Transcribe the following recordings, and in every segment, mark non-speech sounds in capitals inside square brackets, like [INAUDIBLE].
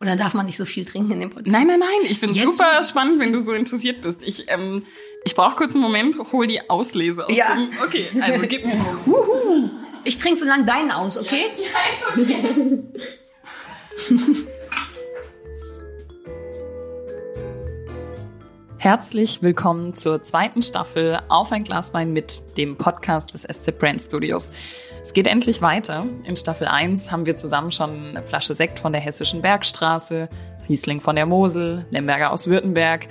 Oder darf man nicht so viel trinken in dem Podcast? Nein, nein, nein. Ich finde es super spannend, wenn du so interessiert bist. Ich, ähm, ich brauche kurz einen Moment, hol die Auslese aus Ja. dem. Okay, also gib mir. Wuhu. Ich trinke so lang deinen aus, okay? Ja, ist okay. [LAUGHS] Herzlich willkommen zur zweiten Staffel Auf ein Glas Wein mit dem Podcast des SC Brand Studios. Es geht endlich weiter. In Staffel 1 haben wir zusammen schon eine Flasche Sekt von der Hessischen Bergstraße, Riesling von der Mosel, Lemberger aus Württemberg,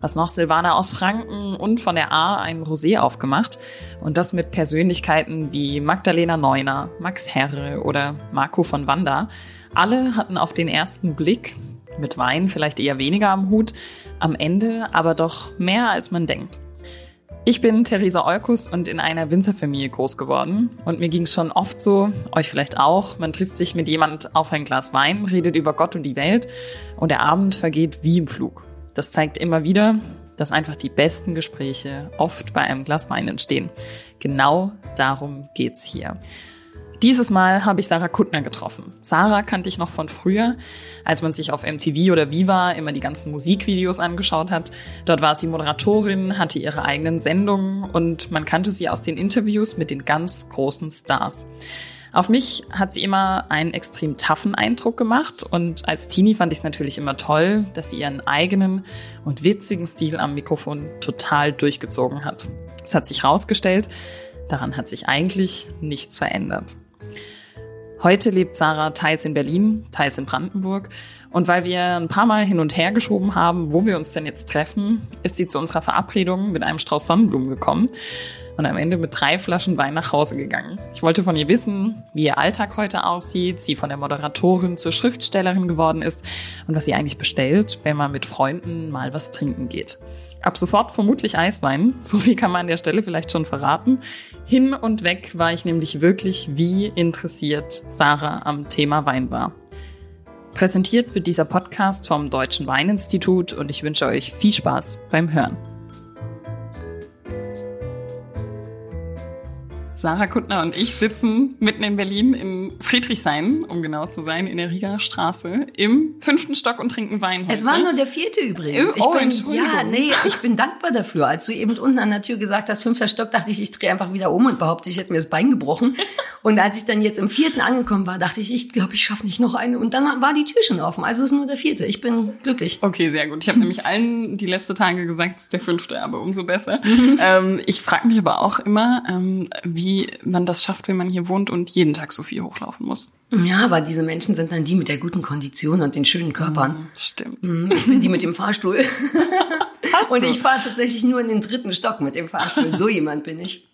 was noch Silvaner aus Franken und von der A ein Rosé aufgemacht. Und das mit Persönlichkeiten wie Magdalena Neuner, Max Herre oder Marco von Wanda. Alle hatten auf den ersten Blick mit Wein vielleicht eher weniger am Hut, am Ende aber doch mehr als man denkt. Ich bin Theresa Olkus und in einer Winzerfamilie groß geworden. Und mir ging es schon oft so, euch vielleicht auch, man trifft sich mit jemand auf ein Glas Wein, redet über Gott und die Welt und der Abend vergeht wie im Flug. Das zeigt immer wieder, dass einfach die besten Gespräche oft bei einem Glas Wein entstehen. Genau darum geht's hier. Dieses Mal habe ich Sarah Kuttner getroffen. Sarah kannte ich noch von früher, als man sich auf MTV oder Viva immer die ganzen Musikvideos angeschaut hat. Dort war sie Moderatorin, hatte ihre eigenen Sendungen und man kannte sie aus den Interviews mit den ganz großen Stars. Auf mich hat sie immer einen extrem toughen Eindruck gemacht und als Teenie fand ich es natürlich immer toll, dass sie ihren eigenen und witzigen Stil am Mikrofon total durchgezogen hat. Es hat sich herausgestellt, daran hat sich eigentlich nichts verändert. Heute lebt Sarah teils in Berlin, teils in Brandenburg. Und weil wir ein paar Mal hin und her geschoben haben, wo wir uns denn jetzt treffen, ist sie zu unserer Verabredung mit einem Strauß Sonnenblumen gekommen und am Ende mit drei Flaschen Wein nach Hause gegangen. Ich wollte von ihr wissen, wie ihr Alltag heute aussieht, sie von der Moderatorin zur Schriftstellerin geworden ist und was sie eigentlich bestellt, wenn man mit Freunden mal was trinken geht. Ab sofort vermutlich Eiswein, [LAUGHS] so viel kann man an der Stelle vielleicht schon verraten. Hin und weg war ich nämlich wirklich, wie interessiert Sarah am Thema Wein war. Präsentiert wird dieser Podcast vom Deutschen Weininstitut und ich wünsche euch viel Spaß beim Hören. Sarah Kuttner und ich sitzen mitten in Berlin in Friedrichshain, um genau zu sein, in der Rieger Straße, im fünften Stock und trinken Wein heute. Es war nur der vierte übrigens. Oh, bin, Entschuldigung. ja, nee, ich bin dankbar dafür. Als du eben unten an der Tür gesagt hast, fünfter Stock, dachte ich, ich drehe einfach wieder um und behaupte, ich hätte mir das Bein gebrochen. [LAUGHS] Und als ich dann jetzt im vierten angekommen war, dachte ich, ich glaube, ich schaffe nicht noch eine. Und dann war die Tür schon offen. Also es ist nur der vierte. Ich bin glücklich. Okay, sehr gut. Ich habe [LAUGHS] nämlich allen die letzten Tage gesagt, es ist der fünfte, aber umso besser. Mhm. [LAUGHS] ähm, ich frage mich aber auch immer, ähm, wie man das schafft, wenn man hier wohnt und jeden Tag so viel hochlaufen muss. Ja, aber diese Menschen sind dann die mit der guten Kondition und den schönen Körpern. Stimmt. Mhm, Ich bin die mit dem Fahrstuhl. [LAUGHS] Hast Und du? ich fahre tatsächlich nur in den dritten Stock mit dem Fahrstuhl. So jemand bin ich.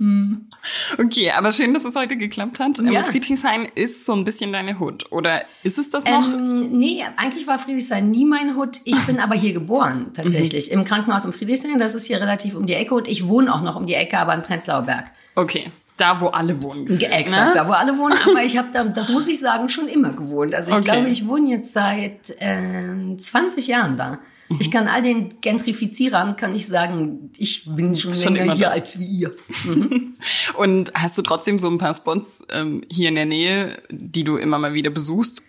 Okay, aber schön, dass es heute geklappt hat. Ähm, Ja. Friedrichshain ist so ein bisschen deine Hut. Oder ist es das noch? Ähm, nee, eigentlich war Friedrichshain nie mein Hut. Ich bin aber hier geboren, [LAUGHS] tatsächlich. Im Krankenhaus in Friedrichshain. Das ist hier relativ um die Ecke. Und ich wohne auch noch um die Ecke, aber in Prenzlauer Berg. Okay, da wo alle wohnen. gefühlt, Exakt, ne? da wo alle wohnen. [LAUGHS] Aber ich habe da, das muss ich sagen, schon immer gewohnt. Also ich Okay. glaube, ich wohne jetzt seit ähm, 20 Jahren da. Mhm. Ich kann all den Gentrifizierern, kann ich sagen, ich bin schon, Schon länger hier da. als wie ihr. [LAUGHS] Und hast du trotzdem so ein paar Spots ähm, hier in der Nähe, die du immer mal wieder besuchst?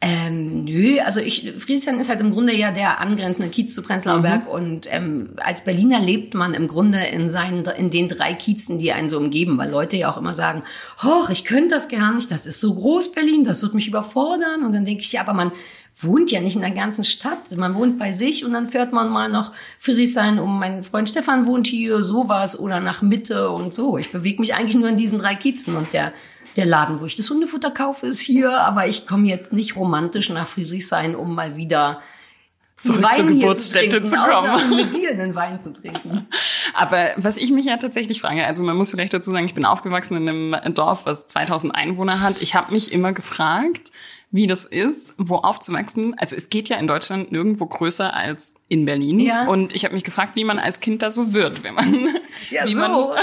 Ähm, nö, also ich, Friedrichshain ist halt im Grunde ja der angrenzende Kiez zu Prenzlauer Berg Mhm. und ähm, als Berliner lebt man im Grunde in seinen, in den drei Kiezen, die einen so umgeben, weil Leute ja auch immer sagen, hoch, ich könnte das gar nicht, das ist so groß Berlin, das wird mich überfordern und dann denke ich, ja, aber man wohnt ja nicht in der ganzen Stadt, man wohnt bei sich und dann fährt man mal nach Friedrichshain, um mein Freund Stefan wohnt hier, sowas oder nach Mitte und so. Ich bewege mich eigentlich nur in diesen drei Kiezen und der der Laden, wo ich das Hundefutter kaufe, ist hier, aber ich komme jetzt nicht romantisch nach Friedrichshain, um mal wieder Zurück Wein zur Geburtsstätte trinken, zu kommen. [LAUGHS] Mit dir einen Wein zu trinken. [LAUGHS] Aber was ich mich ja tatsächlich frage, also man muss vielleicht dazu sagen, ich bin aufgewachsen in einem Dorf, was 2000 Einwohner hat. Ich habe mich immer gefragt, wie das ist, wo aufzuwachsen. Also es geht ja in Deutschland nirgendwo größer als in Berlin. Ja. Und ich habe mich gefragt, wie man als Kind da so wird, wenn man, [LAUGHS] Ja, wie so. man, [LAUGHS]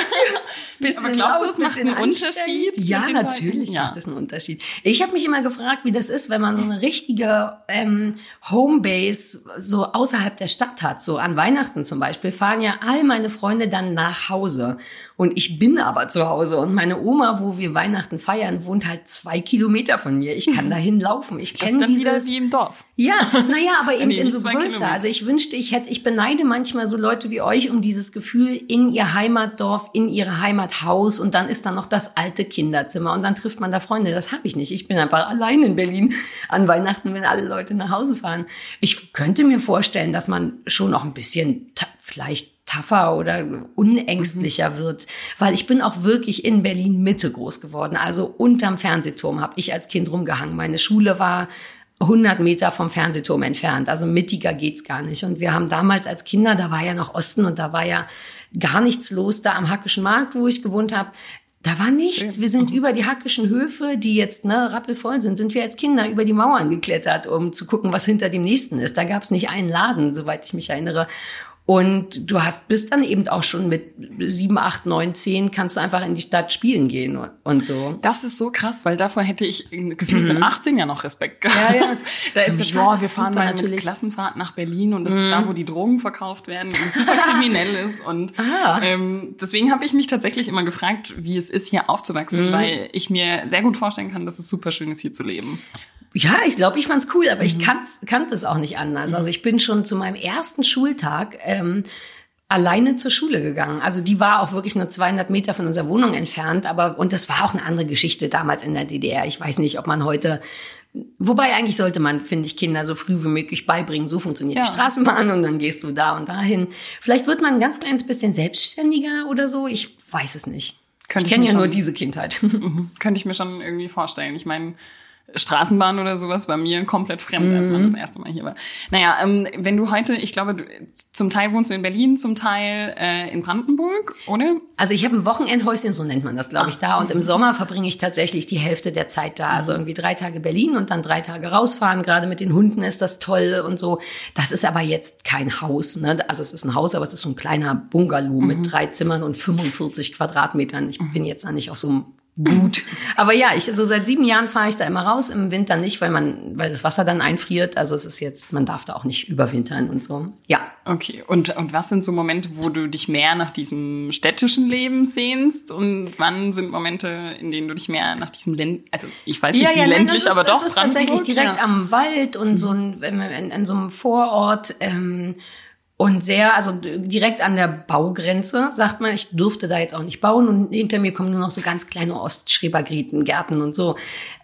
Bisschen Aber glaubst du, es macht einen Unterschied? Ja, natürlich Ja. macht es einen Unterschied. Ich habe mich immer gefragt, wie das ist, wenn man so eine richtige ähm, Homebase so außerhalb der Stadt hat. So an Weihnachten zum Beispiel fahren ja all meine Freunde dann nach Hause. Und ich bin aber zu Hause. Und meine Oma, wo wir Weihnachten feiern, wohnt halt zwei Kilometer von mir. Ich kann [LAUGHS] dahin laufen. Ich Das ist kenne dann wieder dieses. wie im Dorf. Ja, naja, aber eben Nee, in so größer. Kilometer. Also ich wünschte, ich hätte, ich beneide manchmal so Leute wie euch um dieses Gefühl in ihr Heimatdorf, in ihre Heimathaus und dann ist da noch das alte Kinderzimmer und dann trifft man da Freunde. Das habe ich nicht. Ich bin einfach allein in Berlin an Weihnachten, wenn alle Leute nach Hause fahren. Ich könnte mir vorstellen, dass man schon auch ein bisschen vielleicht tougher oder unängstlicher wird, weil ich bin auch wirklich in Berlin Mitte groß geworden. Also unterm Fernsehturm habe ich als Kind rumgehangen. Meine Schule war 100 Meter vom Fernsehturm entfernt. Also mittiger geht's gar nicht. Und wir haben damals als Kinder, da war ja noch Osten und da war ja gar nichts los da am Hackischen Markt, wo ich gewohnt habe. Da war nichts. Wir sind über die Hackischen Höfe, die jetzt ne, rappelvoll sind, sind wir als Kinder über die Mauern geklettert, um zu gucken, was hinter dem nächsten ist. Da gab's nicht einen Laden, soweit ich mich erinnere. Und du hast bist dann eben auch schon mit sieben, acht, neun, zehn kannst du einfach in die Stadt spielen gehen und, und so. Das ist so krass, weil davor hätte ich gefühlt mit 18 ja noch Respekt gehabt. Mhm. Ja, ja. Da [LAUGHS] ist das, boah, das wir fahren mal mit natürlich. Mhm. Klassenfahrt nach Berlin und das ist da, wo die Drogen verkauft werden und es super [LAUGHS] kriminell ist. Und Ah. ähm, deswegen habe ich mich tatsächlich immer gefragt, wie es ist, hier Mhm. aufzuwachsen, weil ich mir sehr gut vorstellen kann, dass es super schön ist, hier zu leben. Ja, ich glaube, ich fand's cool, aber Mhm. ich kannt, kannte es auch nicht anders. Also ich bin schon zu meinem ersten Schultag ähm, alleine zur Schule gegangen. Also die war auch wirklich nur 200 Meter von unserer Wohnung entfernt, aber und das war auch eine andere Geschichte damals in der DDR. Ich weiß nicht, ob man heute Wobei eigentlich sollte man, finde ich, Kinder so früh wie möglich beibringen, so funktioniert Ja. die Straßenbahn und dann gehst du da und dahin. Vielleicht wird man ein ganz kleines bisschen selbstständiger oder so. Ich weiß es nicht. Könnte ich kenne ja nur schon- diese Kindheit. Könnte ich mir schon irgendwie vorstellen. Ich meine, Straßenbahn oder sowas war mir komplett fremd, als man das Mhm. erste Mal hier war. Naja, ähm, wenn du heute, ich glaube, du, zum Teil wohnst du in Berlin, zum Teil äh, in Brandenburg, oder? Also ich habe ein Wochenendhäuschen, so nennt man das, glaube ich, da. Und im Sommer verbringe ich tatsächlich die Hälfte der Zeit da. Also irgendwie drei Tage Berlin und dann drei Tage rausfahren. Gerade mit den Hunden ist das toll und so. Das ist aber jetzt kein Haus. Ne? Also es ist ein Haus, aber es ist so ein kleiner Bungalow mit drei Zimmern und 45 Quadratmetern. Ich bin jetzt da nicht auf so einem Gut. [LAUGHS] Aber ja, ich so seit sieben Jahren fahre ich da immer raus, im Winter nicht, weil man, weil das Wasser dann einfriert. Also es ist jetzt, man darf da auch nicht überwintern und so. Ja. Okay, und, und was sind so Momente, wo du dich mehr nach diesem städtischen Leben sehnst? Und wann sind Momente, in denen du dich mehr nach diesem Länd also ich weiß nicht, wie nein, ländlich, ist, aber doch das ist tatsächlich direkt ja. am Wald und so ein, in, in, in so einem Vorort ähm, und sehr, also direkt an der Baugrenze, sagt man. Ich durfte da jetzt auch nicht bauen und hinter mir kommen nur noch so ganz kleine Ostschrebergärten, Gärten und so.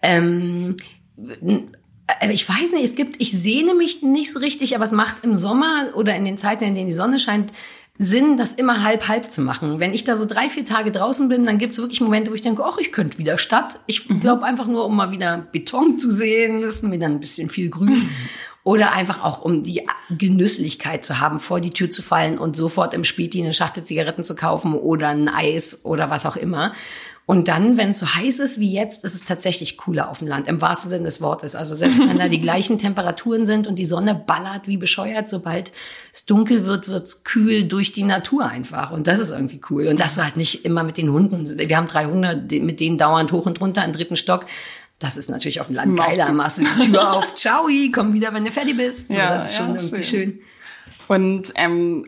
Ähm, äh, ich weiß nicht, es gibt, ich sehne mich nicht so richtig, aber es macht im Sommer oder in den Zeiten, in denen die Sonne scheint, Sinn, das immer halb halb zu machen. Wenn ich da so drei, vier Tage draußen bin, dann gibt es wirklich Momente, wo ich denke, ach, ich könnte wieder Stadt. Ich glaube einfach nur, um mal wieder Beton zu sehen, ist mir dann ein bisschen viel grün. [LAUGHS] Oder einfach auch, um die Genüsslichkeit zu haben, vor die Tür zu fallen und sofort im Späti eine Schachtel Zigaretten zu kaufen oder ein Eis oder was auch immer. Und dann, wenn es so heiß ist wie jetzt, ist es tatsächlich cooler auf dem Land, im wahrsten Sinne des Wortes. Also selbst wenn da die gleichen Temperaturen sind und die Sonne ballert wie bescheuert, sobald es dunkel wird, wird's kühl durch die Natur einfach. Und das ist irgendwie cool. Und das halt nicht immer mit den Hunden. Wir haben drei Hunde, mit denen dauernd hoch und runter im dritten Stock. Das ist natürlich auf dem Land geiler. Machst du die Tür auf, ciao, komm wieder, wenn du fertig bist. So, Ja, das ist schon ja, irgendwie schön. schön. Und ähm,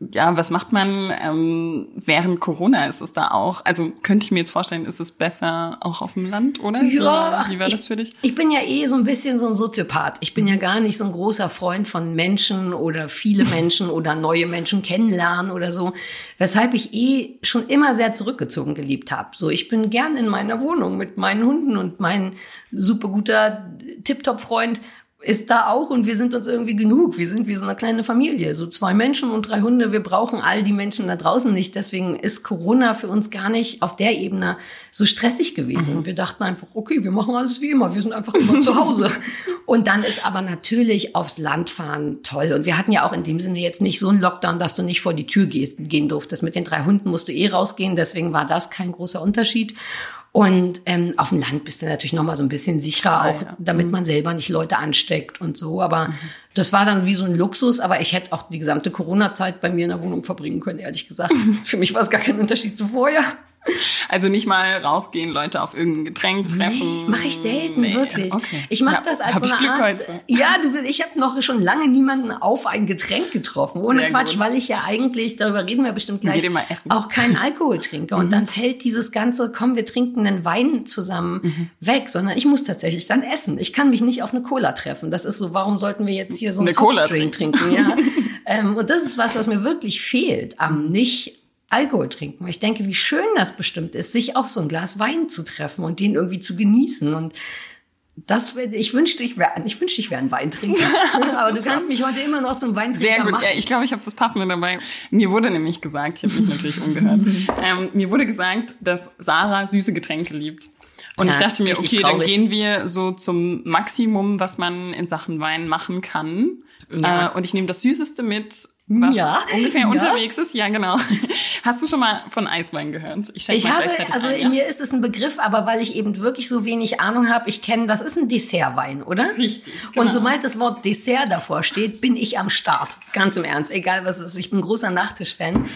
ja, was macht man ähm, während Corona? Ist es da auch? Also könnte ich mir jetzt vorstellen, ist es besser auch auf dem Land, oder? wie Ja, war, ach, wie war ich, das für dich? Ich bin ja eh so ein bisschen so ein Soziopath. Ich bin ja gar nicht so ein großer Freund von Menschen oder viele [LAUGHS] Menschen oder neue Menschen kennenlernen oder so, weshalb ich eh schon immer sehr zurückgezogen gelebt habe. So, ich bin gern in meiner Wohnung mit meinen Hunden und mein super guter Tip-Top-Freund ist da auch und wir sind uns irgendwie genug. Wir sind wie so eine kleine Familie, so zwei Menschen und drei Hunde. Wir brauchen all die Menschen da draußen nicht. Deswegen ist Corona für uns gar nicht auf der Ebene so stressig gewesen. Wir dachten einfach, okay, wir machen alles wie immer. Wir sind einfach immer zu Hause. [LAUGHS] Und dann ist aber natürlich aufs Land fahren toll. Und wir hatten ja auch in dem Sinne jetzt nicht so einen Lockdown, dass du nicht vor die Tür gehst, gehen durftest. Mit den drei Hunden musst du eh rausgehen. Deswegen war das kein großer Unterschied. Und ähm, auf dem Land bist du natürlich noch mal so ein bisschen sicherer, auch ja. damit man selber nicht Leute ansteckt und so. Aber das war dann wie so ein Luxus. Aber ich hätte auch die gesamte Corona-Zeit bei mir in der Wohnung verbringen können, ehrlich gesagt. [LAUGHS] Für mich war es gar kein Unterschied zu vorher. Also nicht mal rausgehen, Leute auf irgendein Getränk treffen. Nee, mache ich selten, Nee, wirklich. okay. Ich mache Ja, das als hab so ich eine Glück Art. heute. Ja, du, ich habe noch schon lange niemanden auf ein Getränk getroffen. Ohne Sehr Quatsch, gut. weil ich ja eigentlich, darüber reden wir bestimmt gleich, auch keinen [LAUGHS] Alkohol trinke. Und Mhm. dann fällt dieses ganze, komm, wir trinken einen Wein zusammen Mhm. weg, sondern ich muss tatsächlich dann essen. Ich kann mich nicht auf eine Cola treffen. Das ist so, warum sollten wir jetzt hier so einen Eine Cola Softdrink trinken? Ja. [LAUGHS] ähm, und das ist was, was mir wirklich fehlt am nicht Alkohol trinken. Ich denke, wie schön das bestimmt ist, sich auf so ein Glas Wein zu treffen und den irgendwie zu genießen. Und das, ich wünschte, ich wäre, ich wünschte, ich wäre ein Weintrinker. [LAUGHS] Aber du ist kannst mich heute immer noch zum Weintrinker Sehr gut. machen. Ja, ich glaube, ich habe das Passende dabei. Mir wurde nämlich gesagt, ich habe mich natürlich umgehört, [LAUGHS] ähm, mir wurde gesagt, dass Sarah süße Getränke liebt. Und Ja, ich dachte mir, okay, dann traurig. gehen wir so zum Maximum, was man in Sachen Wein machen kann. Ja. Äh, und ich nehme das Süßeste mit, was Ja. ungefähr Ja. unterwegs ist. Ja, genau. [LAUGHS] Hast du schon mal von Eiswein gehört? Ich mal habe, also ein, in ja? mir ist es ein Begriff, aber weil ich eben wirklich so wenig Ahnung habe, ich kenne, das ist ein Dessertwein, oder? Richtig, Und genau. sobald das Wort Dessert davor steht, bin ich am Start. Ganz im Ernst, egal was es ist. Ich bin ein großer Nachtischfan.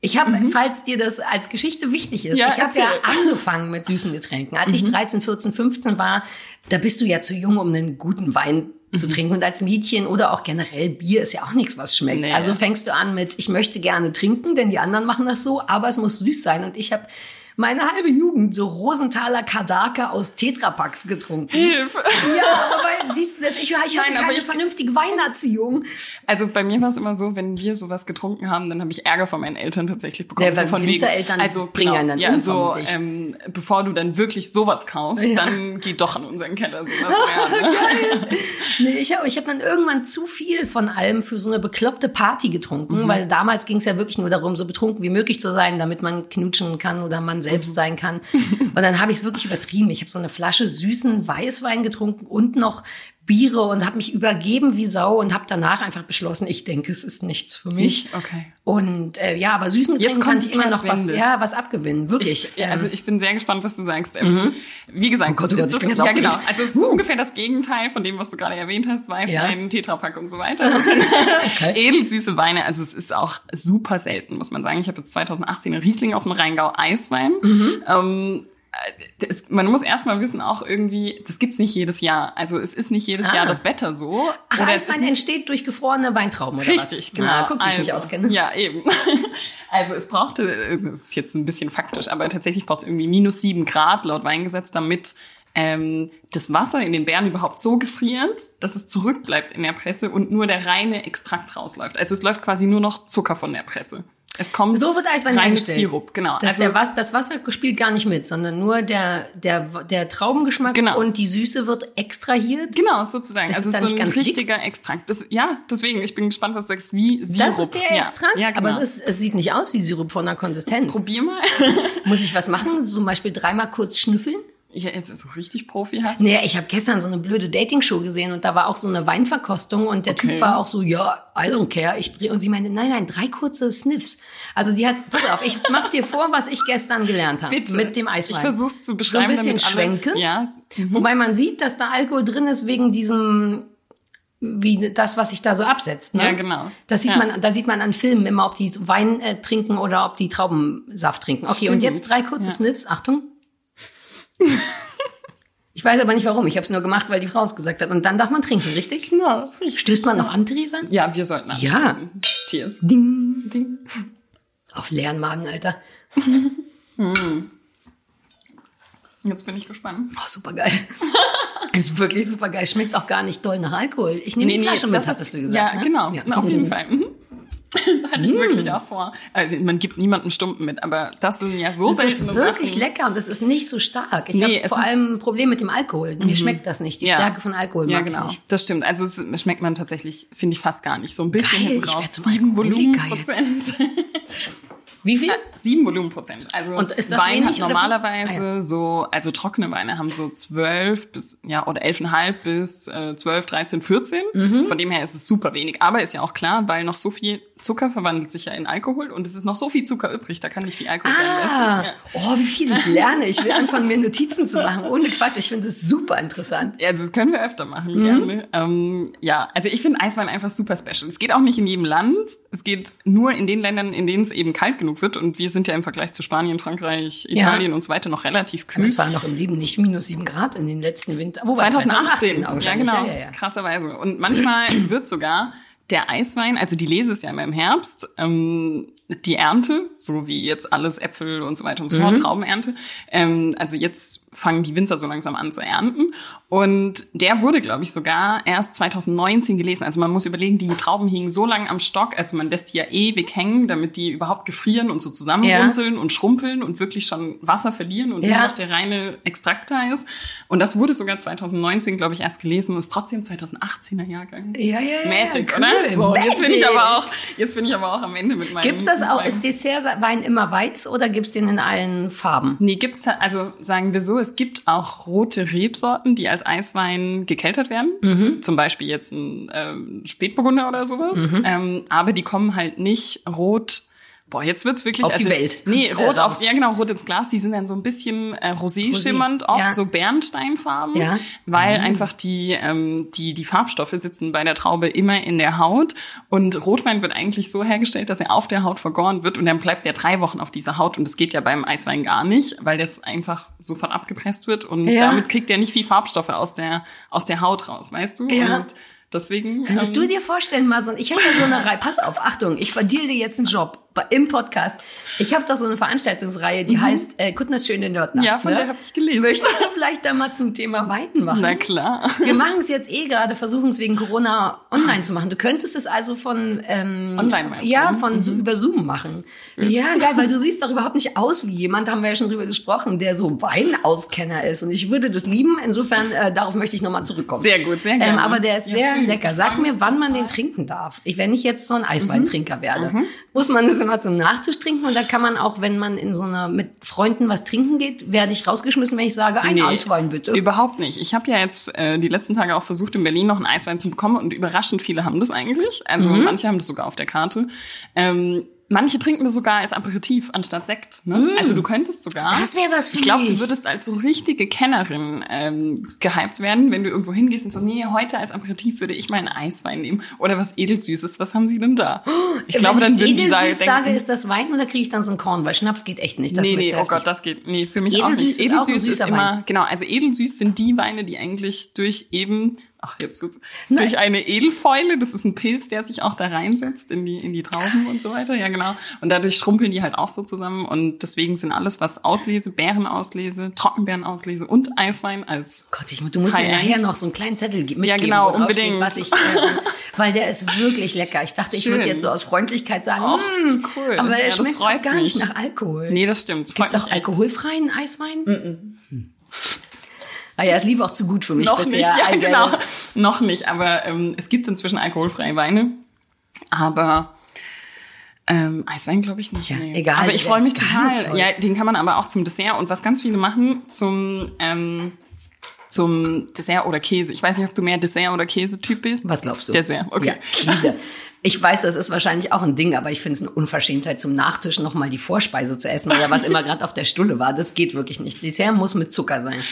Ich habe, falls dir das als Geschichte wichtig ist, Mhm. Ja, ich habe ja. Mhm. angefangen mit süßen Getränken. Als ich 13, 14, 15 war, da bist du ja zu jung, um einen guten Wein Mhm. zu trinken. Und als Mädchen oder auch generell Bier ist ja auch nichts, was schmeckt. Nee. Also fängst du an mit, ich möchte gerne trinken, denn die anderen machen das so, aber es muss süß sein. Und ich habe meine halbe Jugend so Rosenthaler Kadaka aus Tetrapacks getrunken. Hilfe. Ja, aber siehst du das? Ich, ich hatte Nein, keine ich- vernünftige Weinerziehung. Also bei mir war es immer so, wenn wir sowas getrunken haben, dann habe ich Ärger von meinen Eltern tatsächlich bekommen. Ja, so von wegen, Winzereltern also bringen genau, einen dann ja, um, so ähm, bevor du dann wirklich sowas kaufst, Ja. dann geh doch in unseren Keller. Sowas mehr, ne? [LAUGHS] Nee, ich habe ich hab dann irgendwann zu viel von allem für so eine bekloppte Party getrunken, Mhm. weil damals ging es ja wirklich nur darum, so betrunken wie möglich zu sein, damit man knutschen kann oder man. Selbst sein kann. Und dann habe ich es wirklich übertrieben. Ich habe so eine Flasche süßen Weißwein getrunken und noch Biere und habe mich übergeben wie Sau und habe danach einfach beschlossen, ich denke, es ist nichts für mich. Okay. Und äh, ja, aber süßen Jetzt Getränken kann ich immer noch was, ja, was abgewinnen, wirklich. Ich, ja, also Ähm, ich bin sehr gespannt, was du sagst. Ähm, Wie gesagt, Oh Gott, oh Gott, ist ich das, ja genau. Also es ist ungefähr das Gegenteil von dem, was du gerade erwähnt hast, Weißwein, Tetrapack und so weiter. Sind [LAUGHS] edelsüße Weine. Also es ist auch super selten, muss man sagen. Ich habe jetzt 2018 einen Riesling aus dem Rheingau Eiswein. Mhm. Ähm, das, man muss erstmal wissen, auch irgendwie, das gibt's nicht jedes Jahr. Also es ist nicht jedes Ah. Jahr das Wetter so. Ach, Oder Eiswein entsteht durch gefrorene Weintrauben oder was? Richtig, genau. Ah, guck, wie ich mich Also, auskenne. Ja, eben. [LAUGHS] Also es brauchte, das ist jetzt ein bisschen faktisch, aber tatsächlich braucht es irgendwie minus sieben Grad laut Weingesetz, damit ähm, das Wasser in den Beeren überhaupt so gefriert, dass es zurückbleibt in der Presse und nur der reine Extrakt rausläuft. Also es läuft quasi nur noch Zucker von der Presse. Es kommt So wird Eiswein hergestellt. Sirup, genau. Dass also der Was, das Wasser spielt gar nicht mit, sondern nur der, der, der Traubengeschmack Genau. und die Süße wird extrahiert. Genau, sozusagen. Ist also so ein ganz dick? richtiger Extrakt. Das, ja, deswegen, ich bin gespannt, was du sagst, wie Sirup. Das ist der ja. Extrakt, Ja, genau. aber es, ist, es sieht nicht aus wie Sirup von der Konsistenz. Probier mal. Muss ich was machen? Zum Beispiel dreimal kurz schnüffeln? Ja, jetzt ist so richtig profihaft. Nee, ich habe gestern so eine blöde Dating-Show gesehen und da war auch so eine Weinverkostung und der Okay. Typ war auch so, ja, I don't care, ich drehe. Und sie meinte, nein, nein, drei kurze Sniffs. Also die hat, pass auf, ich mach dir vor, was ich gestern gelernt habe. Mit dem Eiswein. Ich versuch's zu So ein beschreiben, bisschen damit alle- schwenken. Ja. Wobei man sieht, dass da Alkohol drin ist wegen diesem, wie das, was sich da so absetzt. Ne? Ja, genau. Das sieht Ja. man, da sieht man an Filmen immer, ob die Wein äh, trinken oder ob die Traubensaft trinken. Okay, Stimmt. und jetzt drei kurze Ja. Sniffs. Achtung. Ich weiß aber nicht warum. Ich habe es nur gemacht, weil die Frau es gesagt hat. Und dann darf man trinken, richtig? Genau. Stößt man noch an, Theresa? Ja, wir sollten Ja. anstoßen. Cheers. Ding. Ding. Auf leeren Magen, Alter. Jetzt bin ich gespannt. Oh, super geil. [LAUGHS] ist wirklich super geil. Schmeckt auch gar nicht doll nach Alkohol. Ich nehme die Flasche mit, das hattest ist, du gesagt. Ja, ne? genau. Ja. Na, auf jeden Fall. Mhm. [LAUGHS] Hatte ich wirklich auch vor. Also man gibt niemandem Stumpen mit, aber das sind ja so Das ist wirklich Sachen. lecker und das ist nicht so stark. Ich Nee, habe vor allem ein Problem mit dem Alkohol. Mir schmeckt das nicht. Die Ja. Stärke von Alkohol Ja, mag genau. ich nicht. Das stimmt. Also es schmeckt man tatsächlich, finde ich, fast gar nicht. So ein bisschen Geil, hinten raus. Sieben Volumenprozent. Wie viel? Sieben Volumenprozent. Also Und ist das Wein wenig hat normalerweise? Ah, so, also trockene Weine haben so zwölf bis, ja, oder elfeinhalb bis äh, zwölf, dreizehn, vierzehn. Mhm. Von dem her ist es super wenig. Aber ist ja auch klar, weil noch so viel Zucker verwandelt sich ja in Alkohol und es ist noch so viel Zucker übrig, da kann nicht viel Alkohol sein. Ah, du? Ja. oh, wie viel ich lerne. Ich will anfangen, mir Notizen zu machen. Ohne Quatsch. Ich finde das super interessant. Ja, also das können wir öfter machen, Mhm. gerne. Ähm, ja, also ich finde Eiswein einfach super special. Es geht auch nicht in jedem Land. Es geht nur in den Ländern, in denen es eben kalt genug wird. Und wir sind ja im Vergleich zu Spanien, Frankreich, Italien ja. und so weiter noch relativ kühl. Es war noch im Leben nicht minus sieben Grad in den letzten Winter. Wo 2018, 2018 ja genau, ja, ja, krasserweise. Und manchmal [CLEARS THROAT] wird sogar der Eiswein, also die lese es ja immer im Herbst, ähm, die Ernte, so wie jetzt alles Äpfel und so weiter und so fort, mhm. Traubenernte. Ähm, also jetzt fangen die Winzer so langsam an zu ernten. Und der wurde, glaube ich, sogar erst 2019 gelesen. Also man muss überlegen, die Trauben hingen so lange am Stock, also man lässt die ja ewig hängen, damit die überhaupt gefrieren und so zusammenrunzeln ja. und schrumpeln und wirklich schon Wasser verlieren und ja. nur noch der reine Extrakt da ist. Und das wurde sogar 2019, glaube ich, erst gelesen und ist trotzdem 2018er Jahrgang. Ja, ja, ja. Magic, cool. oder? So, Magic. jetzt bin ich aber auch, jetzt bin ich aber auch am Ende mit meinem. Gibt's das auch, ist Dessertwein immer weiß oder gibt's den in allen Farben? Nee, gibt's, also sagen wir so, es gibt auch rote Rebsorten, die als Eiswein gekeltert werden. Mhm. Zum Beispiel jetzt ein äh, Spätburgunder oder sowas. Mhm. Ähm, aber die kommen halt nicht rot Boah, jetzt wird's wirklich auf also, die Welt. Nee, [LAUGHS] rot auf ja genau, rot ins Glas, die sind dann so ein bisschen äh, rosé, rosé. schimmernd, oft ja. so Bernsteinfarben, ja. weil mhm. einfach die ähm, die die Farbstoffe sitzen bei der Traube immer in der Haut und Rotwein wird eigentlich so hergestellt, dass er auf der Haut vergoren wird und dann bleibt der drei Wochen auf dieser Haut und das geht ja beim Eiswein gar nicht, weil das einfach sofort abgepresst wird und ja. damit kriegt er nicht viel Farbstoffe aus der aus der Haut raus, weißt du? Ja. Und Deswegen. Könntest ähm, du dir vorstellen, mal so, ich habe ja so eine Reihe, pass auf, Achtung, ich verdiene dir jetzt einen Job im Podcast. Ich habe doch so eine Veranstaltungsreihe, die mhm. heißt äh, Kuttners schöne Nerdnacht. Ja, von ne? der habe ich gelesen. Möchtest du vielleicht da mal zum Thema Weiden machen? Na klar. Wir machen es jetzt eh gerade, versuchen es wegen Corona online zu machen. Du könntest es also von ähm, online machen. Ja, von mhm. so über Zoom machen. Ja, geil, weil du siehst doch überhaupt nicht aus wie jemand, haben wir ja schon drüber gesprochen, der so Weinauskenner ist. Und ich würde das lieben. Insofern, äh, darauf möchte ich nochmal zurückkommen. Sehr gut, sehr gerne. Ähm, aber der ist ja, sehr schön. lecker. Sag mir, wann man den trinken darf. Ich, wenn ich jetzt so ein Eisweintrinker mhm. werde, mhm. Muss man es immer zum Nachtisch trinken und da kann man auch, wenn man in so einer mit Freunden was trinken geht, werde ich rausgeschmissen, wenn ich sage, ein nee, Eiswein bitte. Überhaupt nicht. Ich habe ja jetzt äh, die letzten Tage auch versucht, in Berlin noch einen Eiswein zu bekommen und überraschend viele haben das eigentlich. Also mhm. manche haben das sogar auf der Karte. Ähm, Manche trinken das sogar als Aperitif anstatt Sekt. Ne? Mm. Also du könntest sogar. Das wäre was für Ich glaube, du würdest als so richtige Kennerin ähm, gehypt werden, wenn du irgendwo hingehst und so, nee, heute als Aperitif würde ich mal einen Eiswein nehmen. Oder was Edelsüßes. Was haben sie denn da? Ich glaube, dann würden die sagen. Wenn ich sage, ist das Wein oder kriege ich dann so einen Korn? Weil Schnaps geht echt nicht. Das nee, nee, oh Gott, das geht. Nee, für mich Edelsüß auch nicht. Edelsüß ist, ist immer, Wein. genau, also Edelsüß sind die Weine, die eigentlich durch eben ach, jetzt wird's, durch eine Edelfäule, das ist ein Pilz, der sich auch da reinsetzt in die, in die Trauben und so weiter, ja genau. Und dadurch schrumpeln die halt auch so zusammen und deswegen sind alles, was Auslese, Beerenauslese, Trockenbeerenauslese und Eiswein als Gott, ich, du musst mir nachher noch so einen kleinen Zettel mitgeben, ja, genau, unbedingt. Was ich, äh, weil der ist wirklich lecker. Ich dachte, ich würde jetzt so aus Freundlichkeit sagen, oh, cool. aber der ja, schmeckt gar mich. nicht nach Alkohol. Nee, das stimmt. Gibt es auch alkoholfreien Eiswein? Mm -mm. Hm. Ah ja, es lief auch zu gut für mich Noch bisher. nicht, ja, genau. Noch nicht, aber ähm, es gibt inzwischen alkoholfreie Weine. Aber ähm, Eiswein glaube ich nicht. Ja, nee. egal. Aber ich freue mich total. Ja, den kann man aber auch zum Dessert und was ganz viele machen zum ähm, zum Dessert oder Käse. Ich weiß nicht, ob du mehr Dessert oder Käse-Typ bist. Was glaubst du? Dessert, okay. Ja, Käse. [LAUGHS] Ich weiß, das ist wahrscheinlich auch ein Ding, aber ich finde es eine Unverschämtheit, zum Nachtisch nochmal die Vorspeise zu essen oder was immer gerade auf der Stulle war. Das geht wirklich nicht. Dessert muss mit Zucker sein.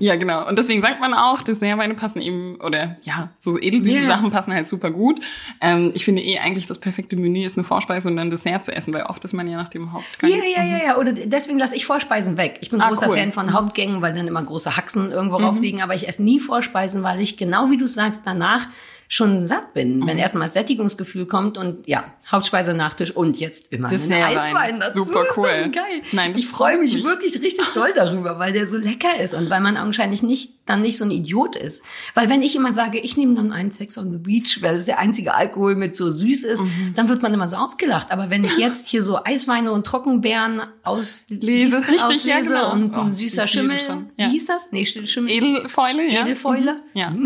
Ja, genau. Und deswegen sagt man auch, Dessertweine passen eben, oder ja, so edelsüße yeah. Sachen passen halt super gut. Ähm, ich finde eh eigentlich das perfekte Menü ist eine Vorspeise und dann Dessert zu essen, weil oft ist man ja nach dem Hauptgang. Ja, ja, ja, ja. Oder deswegen lasse ich Vorspeisen weg. Ich bin ah, großer cool. Fan von Hauptgängen, weil dann immer große Haxen irgendwo mhm. raufliegen, aber ich esse nie Vorspeisen, weil ich genau wie du sagst, danach schon satt bin, wenn mhm. erstmal Sättigungsgefühl kommt und ja, Hauptspeise, Nachtisch und jetzt immer Dessert ein Eiswein dazu. Super cool. Ist das geil. Nein, ich freue mich, mich wirklich richtig doll [LAUGHS] darüber, weil der so lecker ist und weil man augenscheinlich nicht dann nicht so ein Idiot ist. Weil wenn ich immer sage, ich nehme dann einen Sex on the Beach, weil es der einzige Alkohol mit so süß ist, mhm. dann wird man immer so ausgelacht. Aber wenn ich jetzt hier so Eisweine und Trockenbeeren auslese, richtig, auslese ja, genau. und ein oh, süßer Schimmel, ja. wie hieß das? Nee, Schimmel. Edelfäule, ja. Edelfäule. Mhm. Ja. [LAUGHS]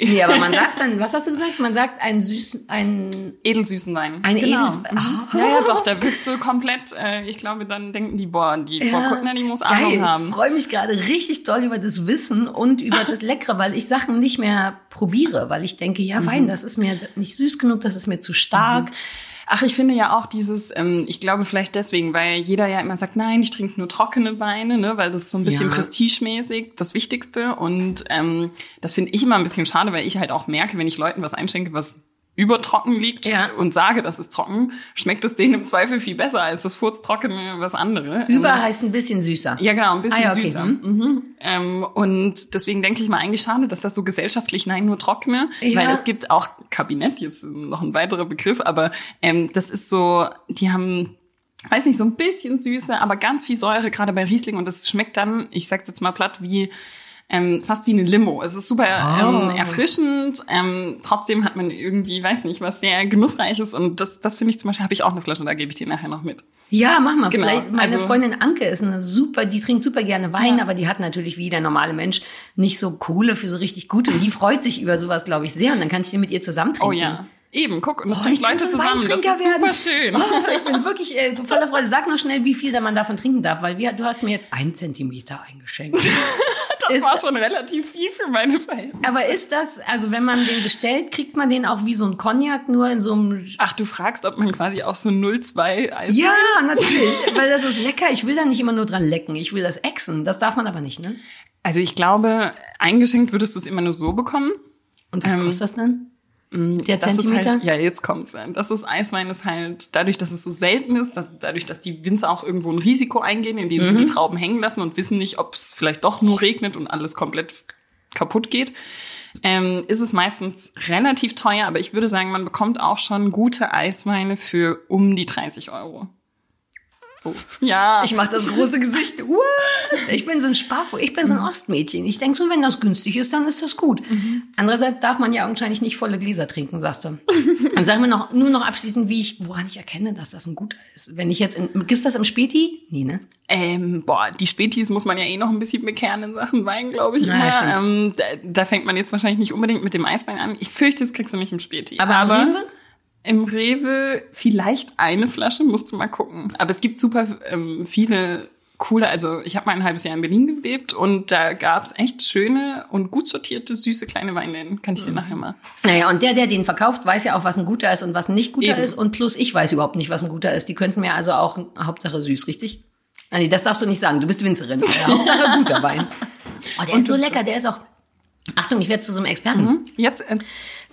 Nee, aber man [LAUGHS] sagt dann, was hast du gesagt? Man sagt einen süßen, einen edelsüßen Wein. Ein genau. edels oh. Ja, ja, doch, da wirkst du komplett, äh, ich glaube, dann denken die, boah, die ja, Frau Kuttner, die muss Ahnung geil. haben. Ich freue mich gerade richtig doll über das Wissen und über das Leckere, weil ich Sachen nicht mehr probiere, weil ich denke, ja, Wein, mhm. das ist mir nicht süß genug, das ist mir zu stark. Mhm. Ach, ich finde ja auch dieses, ähm, ich glaube vielleicht deswegen, weil jeder ja immer sagt, nein, ich trinke nur trockene Weine, ne, weil das ist so ein bisschen ja. prestigemäßig das Wichtigste. Und ähm, das finde ich immer ein bisschen schade, weil ich halt auch merke, wenn ich Leuten was einschenke, was übertrocken liegt Ja. und sage, das ist trocken, schmeckt es denen im Zweifel viel besser als das furztrockene was andere. Über Ähm, heißt ein bisschen süßer. ja, genau, ein bisschen Ah, ja, okay. süßer. Mhm. Ähm, und deswegen denke ich mal eigentlich schade, dass das so gesellschaftlich, nein, nur trockene, Ja. weil es gibt auch Kabinett, jetzt noch ein weiterer Begriff, aber ähm, das ist so, die haben, weiß nicht, so ein bisschen Süße, aber ganz viel Säure, gerade bei Riesling und das schmeckt dann, ich sag's jetzt mal platt, wie ähm, fast wie eine Limo. Es ist super Oh. ähm, erfrischend. Ähm, trotzdem hat man irgendwie, weiß nicht, was sehr genussreiches und das, das finde ich zum Beispiel, habe ich auch eine Flasche, da gebe ich dir nachher noch mit. Ja, mach mal. Genau, Vielleicht, meine also- Freundin Anke ist eine super, die trinkt super gerne Wein, Ja. aber die hat natürlich wie der normale Mensch nicht so Kohle für so richtig gute. Und die freut sich über sowas, glaube ich, sehr. Und dann kann ich den mit ihr zusammen trinken. Oh ja. Eben, guck, und das Oh, bringt ich kann Leute zusammen. Das ist super werden. schön. [LAUGHS] Oh, ich bin wirklich äh, voller Freude. Sag noch schnell, wie viel da man davon trinken darf, weil wir, du hast mir jetzt ein Zentimeter eingeschenkt. [LAUGHS] Das Ist- war schon relativ viel für meine Verhältnisse. Aber ist das, also wenn man den bestellt, kriegt man den auch wie so ein Cognac, nur in so einem Ach, du fragst, ob man quasi auch so 0,2 Eis. Ja, [LAUGHS] natürlich, weil das ist lecker. Ich will da nicht immer nur dran lecken. Ich will das exen. Das darf man aber nicht, ne? Also ich glaube, eingeschenkt würdest du es immer nur so bekommen. Und was Ähm, kostet das dann? Der Das ist Zentimeter? halt, ja, jetzt kommt's. Das ist Eiswein ist halt, dadurch, dass es so selten ist, dass, dadurch, dass die Winzer auch irgendwo ein Risiko eingehen, indem sie die Trauben hängen lassen und wissen nicht, ob es vielleicht doch nur regnet und alles komplett kaputt geht, ähm, ist es meistens relativ teuer. Aber ich würde sagen, man bekommt auch schon gute Eisweine für um die 30 Euro. Oh. Ja. Ich mache das große Gesicht. [LAUGHS] What? Ich bin so ein Sparfuchs. Ich bin so ein Ostmädchen. Ich denke so, wenn das günstig ist, dann ist das gut. Andererseits darf man ja augenscheinlich nicht volle Gläser trinken, sagst du. [LAUGHS] Dann sagen wir noch, nur noch abschließend, wie ich, woran ich erkenne, dass das ein guter ist. Wenn ich jetzt in, gibt's das im Späti? Nee, ne? Ähm, boah, die Spätis muss man ja eh noch ein bisschen bekehren in Sachen Wein, glaube ich. Ja, immer. stimmt. ähm, da, da fängt man jetzt wahrscheinlich nicht unbedingt mit dem Eiswein an. Ich fürchte, das kriegst du nicht im Späti. Aber, am Rewe? Im Rewe vielleicht eine Flasche, musst du mal gucken. Aber es gibt super ähm, viele coole, also ich habe mal ein halbes Jahr in Berlin gelebt und da gab's echt schöne und gut sortierte, süße kleine Weine. Kann ich dir nachher mal. Naja, und der, der den verkauft, weiß ja auch, was ein guter ist und was ein nicht guter Eben. ist. Und plus ich weiß überhaupt nicht, was ein guter ist. Die könnten mir also auch Hauptsache süß, richtig? Ah, nee, das darfst du nicht sagen. Du bist Winzerin. Hauptsache guter Wein. [LAUGHS] Oh, der ist so lecker. Der ist auch, Achtung, ich werde zu so einem Experten. Jetzt, äh,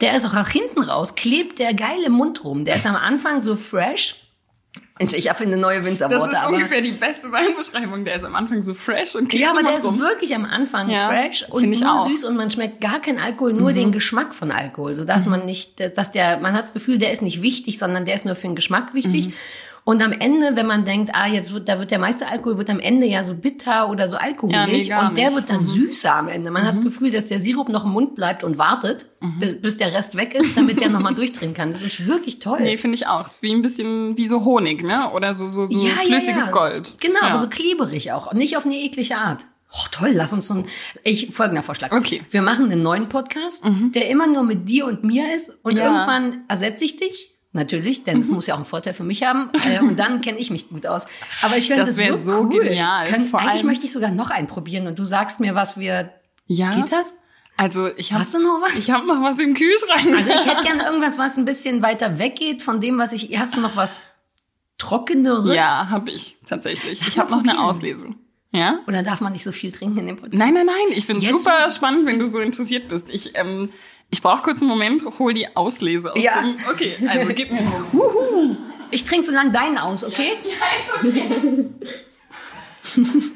Der ist auch nach hinten raus, klebt der geil im Mund rum. Der ist am Anfang so fresh. Ich erfinde neue das Winzerworte, ist aber. ungefähr die beste Weinbeschreibung. Der ist am Anfang so fresh und klebt Ja, aber der ist rum. wirklich am Anfang Ja, fresh und nur auch. Mhm. süß und man schmeckt gar keinen Alkohol, nur den Geschmack von Alkohol, sodass man nicht, dass der, man hat das Gefühl, der ist nicht wichtig, sondern der ist nur für den Geschmack wichtig. Mhm. Und am Ende, wenn man denkt, ah, jetzt wird, da wird der meiste Alkohol, wird am Ende ja so bitter oder so Ja, nee, und der nicht. Mhm. wird dann süßer am Ende. Man hat das Gefühl, dass der Sirup noch im Mund bleibt und wartet, Mhm. bis, bis der Rest weg ist, damit der nochmal [LAUGHS] durchdrehen kann. Das ist wirklich toll. Nee, finde ich auch. Ist wie ein bisschen wie so Honig, ne? Oder so, so, so flüssiges Gold. Genau, ja. aber so kleberig auch. Und nicht auf eine eklige Art. Oh, toll, lass uns so ein. Ich, folgender Vorschlag. Okay. Mhm. Wir machen einen neuen Podcast, der immer nur mit dir und mir ist. Und Ja. irgendwann ersetze ich dich. Natürlich, denn Mhm. es muss ja auch einen Vorteil für mich haben. Äh, und dann kenne ich mich gut aus. Aber ich finde Das das, so, so cool. genial. Können, eigentlich möchte ich sogar noch einen probieren und du sagst mir, was wir. Ja. Geht das? Also ich habe Hast du noch was? Ich habe noch was im Kühlschrank. Also ich hätte [LAUGHS] gerne irgendwas, was ein bisschen weiter weggeht von dem, was ich. Hast du noch was Trockeneres? ja, habe ich tatsächlich. Ich habe noch eine. Auslese. Ja? Oder darf man nicht so viel trinken in dem Podcast? Nein, nein, nein. Ich finde super spannend, wenn du so interessiert bist. Ich ähm, ich brauche kurz einen Moment, hol die Auslese aus Ja. dem. Okay, also gib mir einen Moment. Ich trinke so lang deinen aus, okay? Ja, ist okay. [LAUGHS]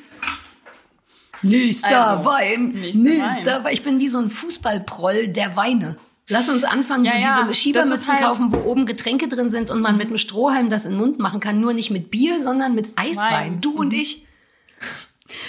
Nächster Also, Wein. nächster Nächster Wein. Ich bin wie so ein Fußballproll der Weine. Lass uns anfangen, Ja, so diese Schiebermützen halt- kaufen, wo oben Getränke drin sind und man mit einem Strohhalm das in den Mund machen kann. Nur nicht mit Bier, sondern mit Eiswein. Wein. Mhm. Du und ich.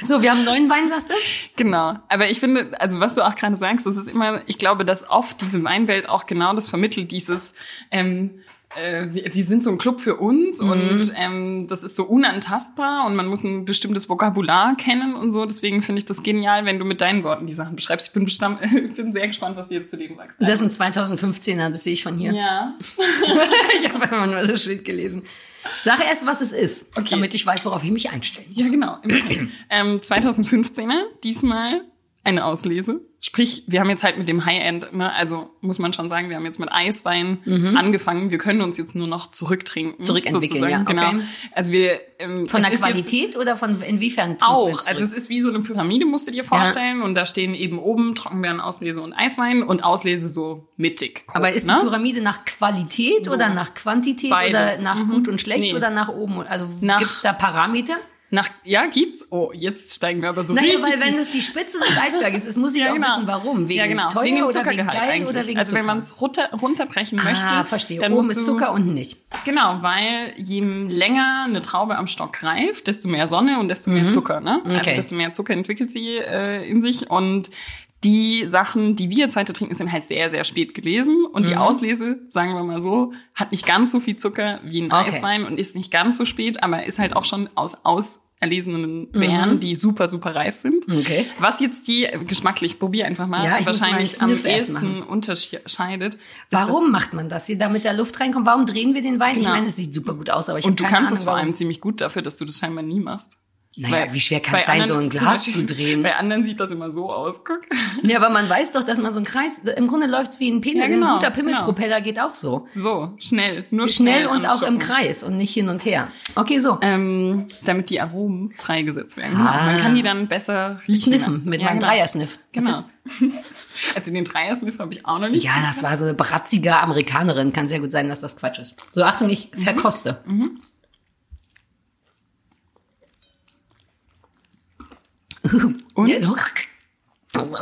So, wir haben neuen Wein, sagst du? Genau. Aber ich finde, also was du auch gerade sagst, das ist immer, ich glaube, dass oft diese Weinwelt auch genau das vermittelt, dieses, ähm, äh, wir, wir sind so ein Club für uns Mhm. und ähm, das ist so unantastbar und man muss ein bestimmtes Vokabular kennen und so. Deswegen finde ich das genial, wenn du mit deinen Worten die Sachen beschreibst. Ich bin, bestamm, [LAUGHS] ich bin sehr gespannt, was du jetzt zu dem sagst. Das sind 2015er, das sehe ich von hier. ja. [LAUGHS] ich habe immer nur das Schild gelesen. Sag erst, was es ist, Okay. damit ich weiß, worauf ich mich einstellen muss. Ja, genau. [CLEARS THROAT] ähm, 2015er, diesmal eine Auslese. Sprich, wir haben jetzt halt mit dem High-End, ne, also muss man schon sagen, wir haben jetzt mit Eiswein Mhm. angefangen. Wir können uns jetzt nur noch zurücktrinken. Zurückentwickeln, sozusagen. ja, okay. Genau. Also wir ähm, Von der Qualität oder von inwiefern? auch. Also es ist wie so eine Pyramide, musst du dir vorstellen. Und da stehen eben oben Trockenbeeren, Auslese und Eiswein und Auslese so mittig. grob, aber ist die ne? Pyramide nach Qualität So. oder nach Quantität Beides. oder nach Mhm. gut und schlecht Nee. oder nach oben? Also Nach- gibt's da Parameter? Nach, ja, gibt's. Oh, jetzt steigen wir aber so Naja, richtig weil wenn es die Spitze des Eisberges ist, muss [LAUGHS] ich auch wissen, warum. Wegen ja, genau. teuer wegen oder wegen geil eigentlich. oder wegen also wenn man es runter, runterbrechen möchte, Ah, verstehe. dann Oben ist Zucker, unten nicht. Genau, weil je länger eine Traube am Stock reift, desto mehr Sonne und desto mehr Zucker. Ne? Also Mhm. Okay. desto mehr Zucker entwickelt sie äh, in sich und die Sachen, die wir jetzt heute trinken, sind halt sehr, sehr spät gelesen. Und Mhm. die Auslese, sagen wir mal so, hat nicht ganz so viel Zucker wie ein Okay. Eiswein und ist nicht ganz so spät, aber ist halt auch schon aus auserlesenen Beeren, die super, super reif sind. Mhm. Okay. Was jetzt die geschmacklich, probier einfach mal, Ja, ich wahrscheinlich mal am ehesten unterscheidet. Warum macht man das hier, damit der Luft reinkommt? Warum drehen wir den Wein? Ich Genau. meine, es sieht super gut aus, aber ich Und du kannst es Ahnung, vor warum. allem ziemlich gut dafür, dass du das scheinbar nie machst. Naja, wie schwer kann bei es sein, so anderen- ein zum Glas Beispiel- zu drehen? Bei anderen sieht das immer so aus, guck. Ja, aber man weiß doch, dass man so einen Kreis, im Grunde läuft's wie ein Pimmel. Ja, genau, ein guter Pimmelpropeller geht auch so. So, schnell, nur Schnell schnell und auch im. Kreis und nicht hin und her. Okay, so. Ähm, damit die Aromen freigesetzt werden. Ah. Man kann die dann besser riechen. Sniffen mit ja, meinem genau. Dreiersniff. Genau. [LAUGHS] Also den Dreiersniff habe ich auch noch nicht. Ja, das war so eine bratzige Amerikanerin. Kann sehr gut sein, dass das Quatsch ist. So, Achtung, ich Mhm. verkoste. Und? [LAUGHS]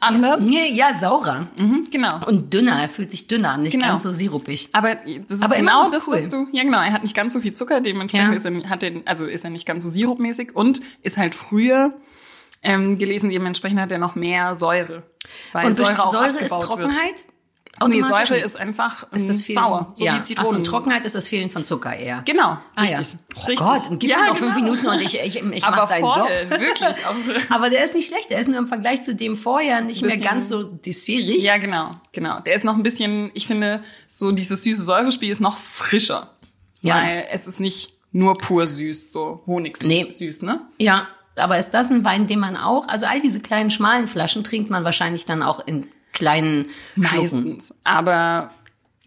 Anders. Nee, ja, saurer. Mhm, genau. Und dünner. Er fühlt sich dünner, nicht Genau. ganz so sirupig. Aber das ist Aber genau das, cool. was du. Ja, genau. Er hat nicht ganz so viel Zucker, dementsprechend Ja. ist er, hat er, also ist er nicht ganz so sirupmäßig und ist halt früher ähm, gelesen, dementsprechend hat er noch mehr Säure. Weil Und Säure Säure ist Trockenheit? Wird. Nee? Säure ist einfach ist das ähm, Fehlen, sauer, so ja. wie Zitronen. und Trockenheit ist das Fehlen von Zucker eher. Genau, Ah, ja. richtig. Oh richtig. Gott, und gib ja, mir noch fünf genau. Minuten und ich, ich, ich Aber mach deinen voll, Job. wirklich. [LAUGHS] Aber der ist nicht schlecht. Der ist nur im Vergleich zu dem vorher nicht mehr bisschen- ganz so dessertig. ja, genau, genau. Der ist noch ein bisschen, ich finde, so dieses süße Säurespiel ist noch frischer. Ja. Weil es ist nicht nur pur süß, so Honigsüß, Nee. süß, ne? Ja, aber ist das ein Wein, den man auch, also all diese kleinen schmalen Flaschen trinkt man wahrscheinlich dann auch in kleinen Schlucken. Meistens. Aber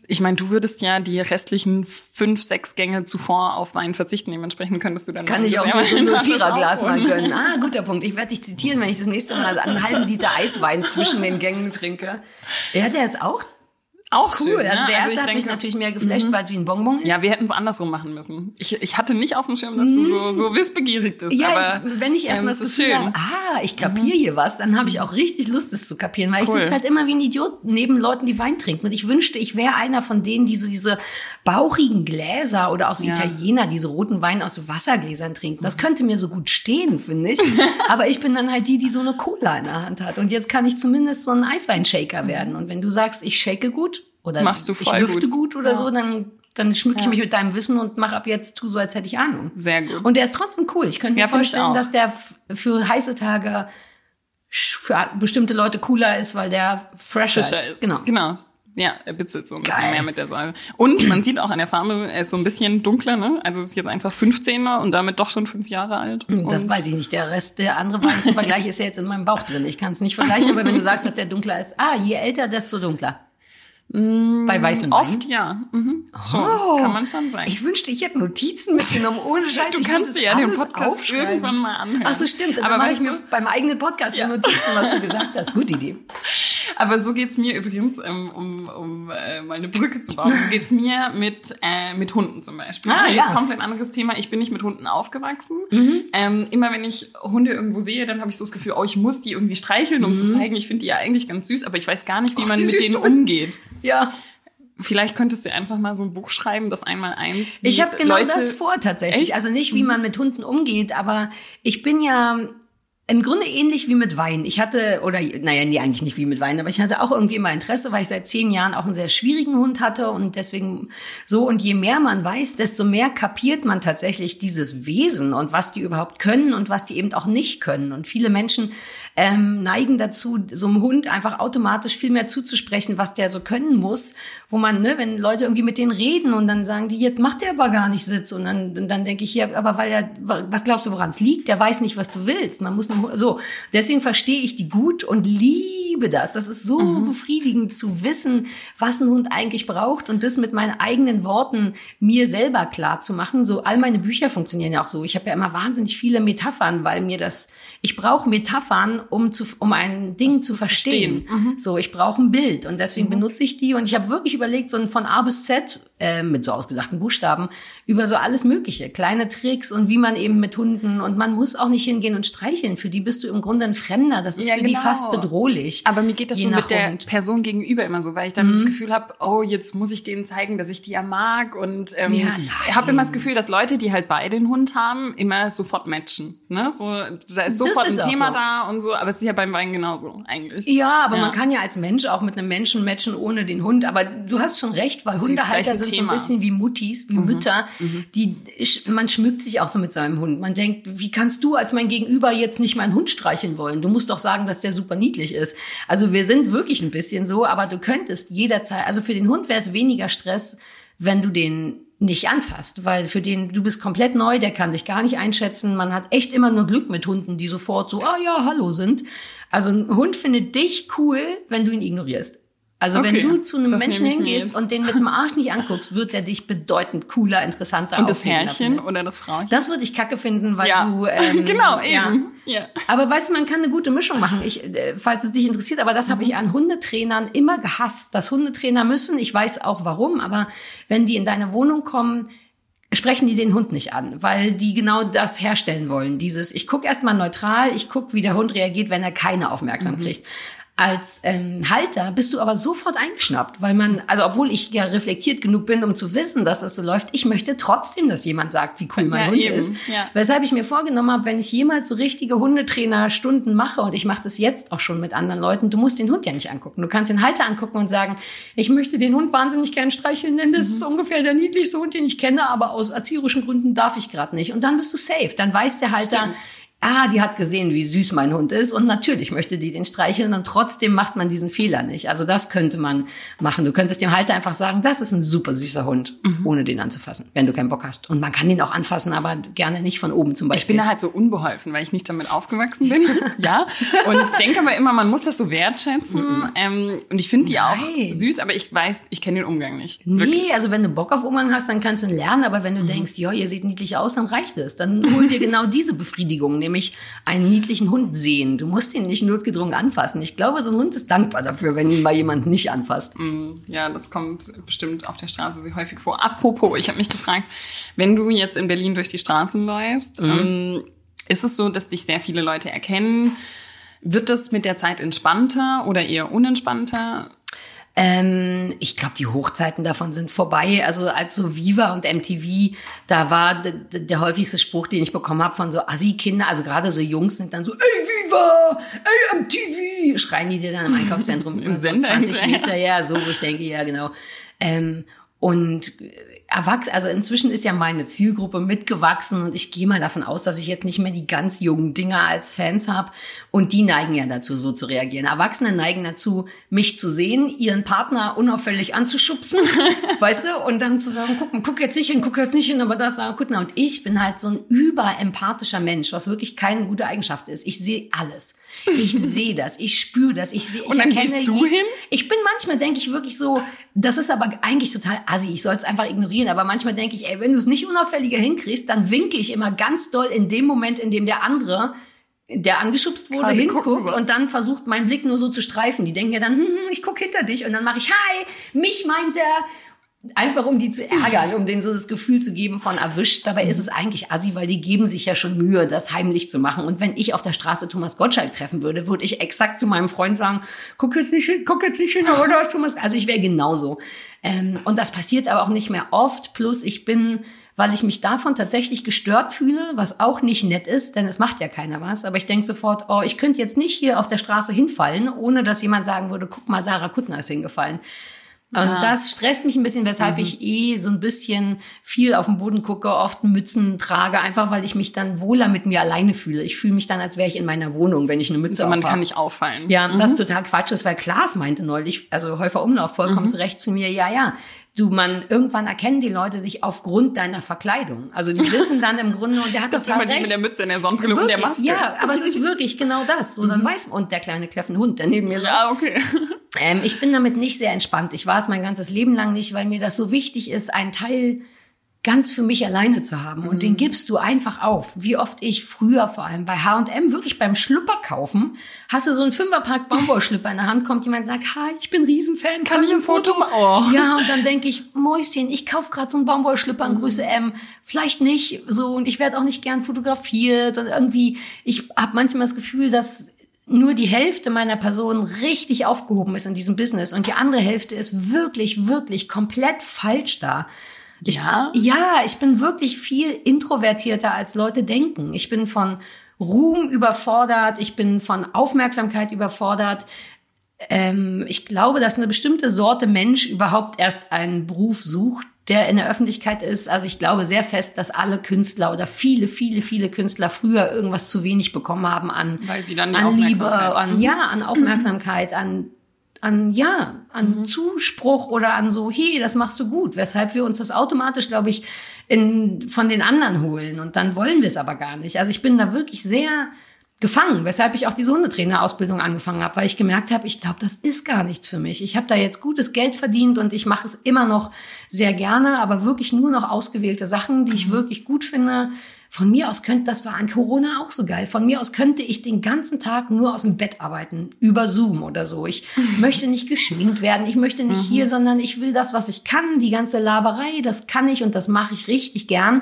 ich meine, du würdest ja die restlichen fünf, sechs Gänge zuvor auf Wein verzichten. Dementsprechend könntest du dann Kann ich auch nur so ein Viererglas mal aufholen. gönnen. Ah, guter Punkt. Ich werde dich zitieren, wenn ich das nächste Mal einen halben Liter Eiswein zwischen den Gängen trinke. Ja, der ist auch Auch cool. schön, also ne? der erste ich hat mich denke, Mhm. natürlich mehr geflasht, weil es wie ein Bonbon ist. Ja, wir hätten es andersrum machen müssen. Ich, ich hatte nicht auf dem Schirm, dass du so, so wissbegierig bist. Mhm. Ja, aber ich, wenn ich erst ähm, das ist Gefühl schön. Mhm. habe, ah, ich kapiere hier was, dann habe ich auch richtig Lust, es zu kapieren, weil ich Cool. sitze halt immer wie ein Idiot neben Leuten, die Wein trinken. Und ich wünschte, ich wäre einer von denen, die so diese bauchigen Gläser oder auch so Ja. Italiener, die so roten Wein aus so Wassergläsern trinken. Das könnte mir so gut stehen, finde ich. [LAUGHS] Aber ich bin dann halt die, die so eine Cola in der Hand hat. Und jetzt kann ich zumindest so ein Eisweinshaker werden. Und wenn du sagst, ich shake gut oder Machst du ich lüfte gut. gut, oder Ja. so, dann dann schmücke ich mich mit deinem Wissen und mache ab jetzt tu so, als hätte ich Ahnung. Sehr gut. Und der ist trotzdem cool. Ich könnte mir Ja, vorstellen, dass der für heiße Tage für bestimmte Leute cooler ist, weil der fresher, Frischer ist. Genau. genau. Ja, er bitzelt so ein bisschen Geil. mehr mit der Säure. Und man sieht auch an der Farbe, er ist so ein bisschen dunkler, ne? Also es ist jetzt einfach 15er und damit doch schon fünf Jahre alt. Das und weiß ich nicht. Der Rest, der andere Wein zum Vergleich ist ja jetzt in meinem Bauch drin. Ich kann es nicht vergleichen, aber wenn du sagst, dass der dunkler ist, ah, je älter, desto dunkler. Bei weißen Weinen. oft ja. Mhm. Schon, Oh. kann man schon sagen. Ich wünschte, ich hätte Notizen mitgenommen, ohne Scheiß. Du kannst dir ja den Podcast aufschreiben. irgendwann mal anhören. Ach so, stimmt. Aber mache ich mir du- beim eigenen Podcast Ja. Notizen, was du gesagt hast. Gute Idee. [LAUGHS] Aber so geht's mir übrigens, ähm, um, um äh, mal eine Brücke zu bauen, so geht's mir mit, äh, mit Hunden zum Beispiel. Ah, Jetzt ja. Mhm. komplett anderes Thema. Ich bin nicht mit Hunden aufgewachsen. Ähm, immer wenn ich Hunde irgendwo sehe, dann habe ich so das Gefühl, oh, ich muss die irgendwie streicheln, um zu zeigen, ich finde die ja eigentlich ganz süß, aber ich weiß gar nicht, wie man Mhm. wie mit denen umgeht. Ja. Vielleicht könntest du einfach mal so ein Buch schreiben, das einmal eins. Ich habe genau Leute, das vor tatsächlich. Echt? Also nicht, wie man mit Hunden umgeht, aber ich bin ja im Grunde ähnlich wie mit Wein. Ich hatte, oder naja, nee, eigentlich nicht wie mit Wein, aber ich hatte auch irgendwie immer Interesse, weil ich seit zehn Jahren auch einen sehr schwierigen Hund hatte und deswegen so. Und je mehr man weiß, desto mehr kapiert man tatsächlich dieses Wesen und was die überhaupt können und was die eben auch nicht können. Und viele Menschen ähm, neigen dazu, so einem Hund einfach automatisch viel mehr zuzusprechen, was der so können muss, wo man, ne, wenn Leute irgendwie mit denen reden und dann sagen die, jetzt macht der aber gar nicht Sitz und dann, und dann denke ich, ja, aber weil er, was glaubst du, woran es liegt? Der weiß nicht, was du willst. Man muss so. Deswegen verstehe ich die gut und liebe das. Das ist so mhm. befriedigend zu wissen, was ein Hund eigentlich braucht und das mit meinen eigenen Worten mir selber klar zu machen. So all meine Bücher funktionieren ja auch so. Ich habe ja immer wahnsinnig viele Metaphern, weil mir das, ich brauche Metaphern, um zu, um ein Ding das zu verstehen. verstehen. Mhm. So, ich brauche ein Bild und deswegen mhm. benutze ich die und ich habe wirklich überlegt, so ein von A bis Z äh, mit so ausgedachten Buchstaben über so alles Mögliche, kleine Tricks und wie man eben mit Hunden und man muss auch nicht hingehen und streicheln. Für die bist du im Grunde ein Fremder. Das ist ja, für genau. die fast bedrohlich. Aber mir geht das so mit der Hund. Person gegenüber immer so, weil ich dann mhm. das Gefühl habe, oh, jetzt muss ich denen zeigen, dass ich die ja mag und ähm, ja, habe immer das Gefühl, dass Leute, die halt beide den Hund haben, immer sofort matchen. Ne? So, da ist sofort ist ein Thema so. da und so, aber es ist ja beim Wein genauso eigentlich. Ja, aber ja. man kann ja als Mensch auch mit einem Menschen matchen ohne den Hund. Aber du hast schon recht, weil Hundehalter sind Thema. so ein bisschen wie Muttis, wie mhm. Mütter, mhm. die man schmückt sich auch so mit seinem Hund. Man denkt, wie kannst du als mein Gegenüber jetzt nicht meinen Hund streicheln wollen? Du musst doch sagen, dass der super niedlich ist. Also wir sind wirklich ein bisschen so, aber du könntest jederzeit, also für den Hund wäre es weniger Stress, wenn du den nicht anfasst, weil für den, du bist komplett neu, der kann dich gar nicht einschätzen. Man hat echt immer nur Glück mit Hunden, die sofort so, ah ja, hallo sind. Also ein Hund findet dich cool, wenn du ihn ignorierst. Also okay, wenn du zu einem Menschen hingehst und den mit dem Arsch nicht anguckst, wird er dich bedeutend cooler, interessanter Und das Herrchen oder das Frauchen? Das würde ich kacke finden, weil ja. du [LAUGHS] ähm, genau eben. Ja. ja. Aber weißt du, man kann eine gute Mischung machen. Ich, äh, falls es dich interessiert, aber das mhm. habe ich an Hundetrainern immer gehasst, dass Hundetrainer müssen. Ich weiß auch warum, aber wenn die in deine Wohnung kommen, sprechen die den Hund nicht an, weil die genau das herstellen wollen. Dieses, ich gucke erstmal neutral, ich gucke, wie der Hund reagiert, wenn er keine Aufmerksamkeit mhm. kriegt. Als ähm, Halter bist du aber sofort eingeschnappt, weil man, also obwohl ich ja reflektiert genug bin, um zu wissen, dass das so läuft, ich möchte trotzdem, dass jemand sagt, wie cool mein ja, Hund eben. ist. Ja. Weshalb ich mir vorgenommen habe, wenn ich jemals so richtige Hundetrainer-Stunden mache, und ich mache das jetzt auch schon mit anderen Leuten, du musst den Hund ja nicht angucken. Du kannst den Halter angucken und sagen, ich möchte den Hund wahnsinnig gern streicheln, denn das mhm. ist ungefähr der niedlichste Hund, den ich kenne, aber aus erzieherischen Gründen darf ich gerade nicht. Und dann bist du safe. Dann weiß der Halter, Stimmt ah, die hat gesehen, wie süß mein Hund ist und natürlich möchte die den streicheln und trotzdem macht man diesen Fehler nicht. Also das könnte man machen. Du könntest dem Halter einfach sagen, das ist ein super süßer Hund, mhm. ohne den anzufassen, wenn du keinen Bock hast. Und man kann ihn auch anfassen, aber gerne nicht von oben zum Beispiel. Ich bin da halt so unbeholfen, weil ich nicht damit aufgewachsen bin. [LAUGHS] ja. Und denke aber immer, man muss das so wertschätzen. Mhm. Ähm, und ich finde die Nein. auch süß, aber ich weiß, ich kenne den Umgang nicht. Nee, wirklich. also wenn du Bock auf Umgang hast, dann kannst du ihn lernen. Aber wenn du mhm. denkst, ja, ihr seht niedlich aus, dann reicht es. Dann hol dir genau diese Befriedigung nämlich einen niedlichen Hund sehen. Du musst ihn nicht notgedrungen anfassen. Ich glaube, so ein Hund ist dankbar dafür, wenn ihn mal jemand nicht anfasst. Mm, ja, das kommt bestimmt auf der Straße sehr häufig vor. Apropos, ich habe mich gefragt, wenn du jetzt in Berlin durch die Straßen läufst, mhm. Ähm, ist es so, dass dich sehr viele Leute erkennen? Wird das mit der Zeit entspannter oder eher unentspannter? Ähm, ich glaube, die Hochzeiten davon sind vorbei. Also als so Viva und MTV, da war der häufigste Spruch, den ich bekommen habe von so Assi-Kinder, also gerade so Jungs sind dann so, ey Viva, ey MTV, schreien die dir dann im Einkaufszentrum [LAUGHS] Im so 20 Meter, ja, so, wo ich denke, ja genau. Ähm, und erwachsen, also inzwischen ist ja meine Zielgruppe mitgewachsen und ich gehe mal davon aus, dass ich jetzt nicht mehr die ganz jungen Dinger als Fans habe und die neigen ja dazu, so zu reagieren. Erwachsene neigen dazu, mich zu sehen, ihren Partner unauffällig anzuschubsen, [LAUGHS] weißt du, und dann zu sagen, guck, guck jetzt nicht hin, guck jetzt nicht hin, aber das, sagen, guck, na, und ich bin halt so ein überempathischer Mensch, was wirklich keine gute Eigenschaft ist. Ich sehe alles. Ich [LAUGHS] sehe das, ich spüre das, ich sehe. Und dann gehst du hin? Ich bin manchmal denke ich wirklich so, das ist aber eigentlich total assi. Ich soll es einfach ignorieren. Aber manchmal denke ich, ey, wenn du es nicht unauffälliger hinkriegst, dann winke ich immer ganz doll in dem Moment, in dem der andere der angeschubst wurde, Gerade hinguckt und dann versucht, meinen Blick nur so zu streifen. Die denken ja dann, hm, hm ich guck hinter dich und dann mache ich, hi, mich meint er Einfach um die zu ärgern, um denen so das Gefühl zu geben von erwischt. Dabei ist es eigentlich assi, weil die geben sich ja schon Mühe, das heimlich zu machen. Und wenn ich auf der Straße Thomas Gottschalk treffen würde, würde ich exakt zu meinem Freund sagen, guck jetzt nicht hin, guck jetzt nicht hin, ist Thomas. Also ich wäre genauso. Ähm, und das passiert aber auch nicht mehr oft. Plus ich bin, weil ich mich davon tatsächlich gestört fühle, was auch nicht nett ist, denn es macht ja keiner was. Aber ich denke sofort, oh, ich könnte jetzt nicht hier auf der Straße hinfallen, ohne dass jemand sagen würde, guck mal, Sarah Kuttner ist hingefallen. Und ja. das stresst mich ein bisschen, weshalb mhm. ich eh so ein bisschen viel auf den Boden gucke, oft Mützen trage, einfach weil ich mich dann wohler mit mir alleine fühle. Ich fühle mich dann, als wäre ich in meiner Wohnung, wenn ich eine Mütze also man kann nicht auffallen. Ja, mhm. das total Quatsch ist, weil Klaas meinte neulich, also Häufer Umlauf vollkommen mhm. zurecht zu mir, ja, ja, du, man, irgendwann erkennen die Leute dich aufgrund deiner Verkleidung. Also die wissen dann im Grunde, und der hat das total recht. die mit der Mütze in der Sonnenbrille wirklich, und der Maske. Ja, aber es ist [LAUGHS] wirklich genau das. So, dann mhm. weiß man, und der kleine kläffende Hund, der neben mir saß. Ja, okay. Ähm, ich bin damit nicht sehr entspannt. Ich war es mein ganzes Leben lang nicht, weil mir das so wichtig ist, einen Teil ganz für mich alleine zu haben. Und mhm. den gibst du einfach auf. Wie oft ich früher vor allem bei H&M wirklich beim Schlüpper kaufen, hast du so einen Fünferpack Baumwollschlüpper in der Hand, kommt jemand und sagt, hi, ich bin Riesenfan, kann, kann ich ein Foto machen? Oh. Ja, und dann denke ich, Mäuschen, ich kauf gerade so einen Baumwollschlüpper in mhm. Größe M. Vielleicht nicht so und ich werde auch nicht gern fotografiert und irgendwie, ich habe manchmal das Gefühl, dass nur die Hälfte meiner Person richtig aufgehoben ist in diesem Business und die andere Hälfte ist wirklich, wirklich komplett falsch da. Ich, ja? Ja, ich bin wirklich viel introvertierter, als Leute denken. Ich bin von Ruhm überfordert, ich bin von Aufmerksamkeit überfordert. Ähm, ich glaube, dass eine bestimmte Sorte Mensch überhaupt erst einen Beruf sucht, der in der Öffentlichkeit ist. Also ich glaube sehr fest, dass alle Künstler oder viele, viele, viele Künstler früher irgendwas zu wenig bekommen haben an, Weil sie dann an Liebe, an, ja, an Aufmerksamkeit, an an ja, an mhm. Zuspruch oder an so, hey, das machst du gut, weshalb wir uns das automatisch, glaube ich, in, von den anderen holen und dann wollen wir es aber gar nicht. Also ich bin da wirklich sehr gefangen, weshalb ich auch diese Hundetrainerausbildung angefangen habe, weil ich gemerkt habe, ich glaube, das ist gar nichts für mich. Ich habe da jetzt gutes Geld verdient und ich mache es immer noch sehr gerne, aber wirklich nur noch ausgewählte Sachen, die ich mhm. wirklich gut finde von mir aus könnte, das war an Corona auch so geil. Von mir aus könnte ich den ganzen Tag nur aus dem Bett arbeiten, über Zoom oder so. Ich [LAUGHS] möchte nicht geschminkt werden, ich möchte nicht mhm. hier, sondern ich will das, was ich kann, die ganze Laberei, das kann ich und das mache ich richtig gern.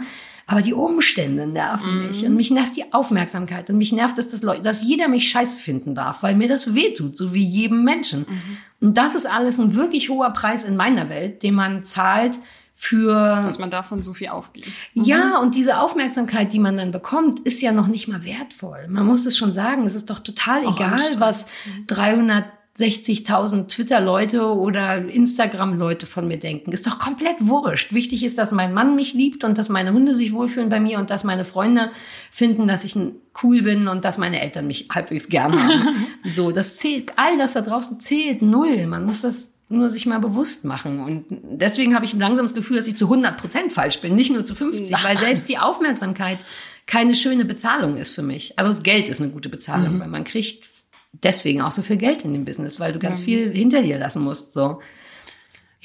Aber die Umstände nerven mhm. mich und mich nervt die Aufmerksamkeit und mich nervt dass, Leute, dass jeder mich scheiße finden darf, weil mir das wehtut, so wie jedem Menschen. Mhm. Und das ist alles ein wirklich hoher Preis in meiner Welt, den man zahlt, für. Dass man davon so viel aufgeht. Mhm. Ja, und diese Aufmerksamkeit, die man dann bekommt, ist ja noch nicht mal wertvoll. Man muss es schon sagen, es ist doch total ist egal, was 360.000 mhm. Twitter-Leute oder Instagram-Leute von mir denken. Ist doch komplett wurscht. Wichtig ist, dass mein Mann mich liebt und dass meine Hunde sich wohlfühlen bei mir und dass meine Freunde finden, dass ich cool bin und dass meine Eltern mich halbwegs gern haben. [LAUGHS] so, das zählt, all das da draußen zählt null. Man muss das nur sich mal bewusst machen. Und deswegen habe ich langsam das Gefühl, dass ich zu 100 Prozent falsch bin, nicht nur zu 50, Ach. weil selbst die Aufmerksamkeit keine schöne Bezahlung ist für mich. Also das Geld ist eine gute Bezahlung, mhm. weil man kriegt deswegen auch so viel Geld in dem Business, weil du ganz mhm. viel hinter dir lassen musst. So.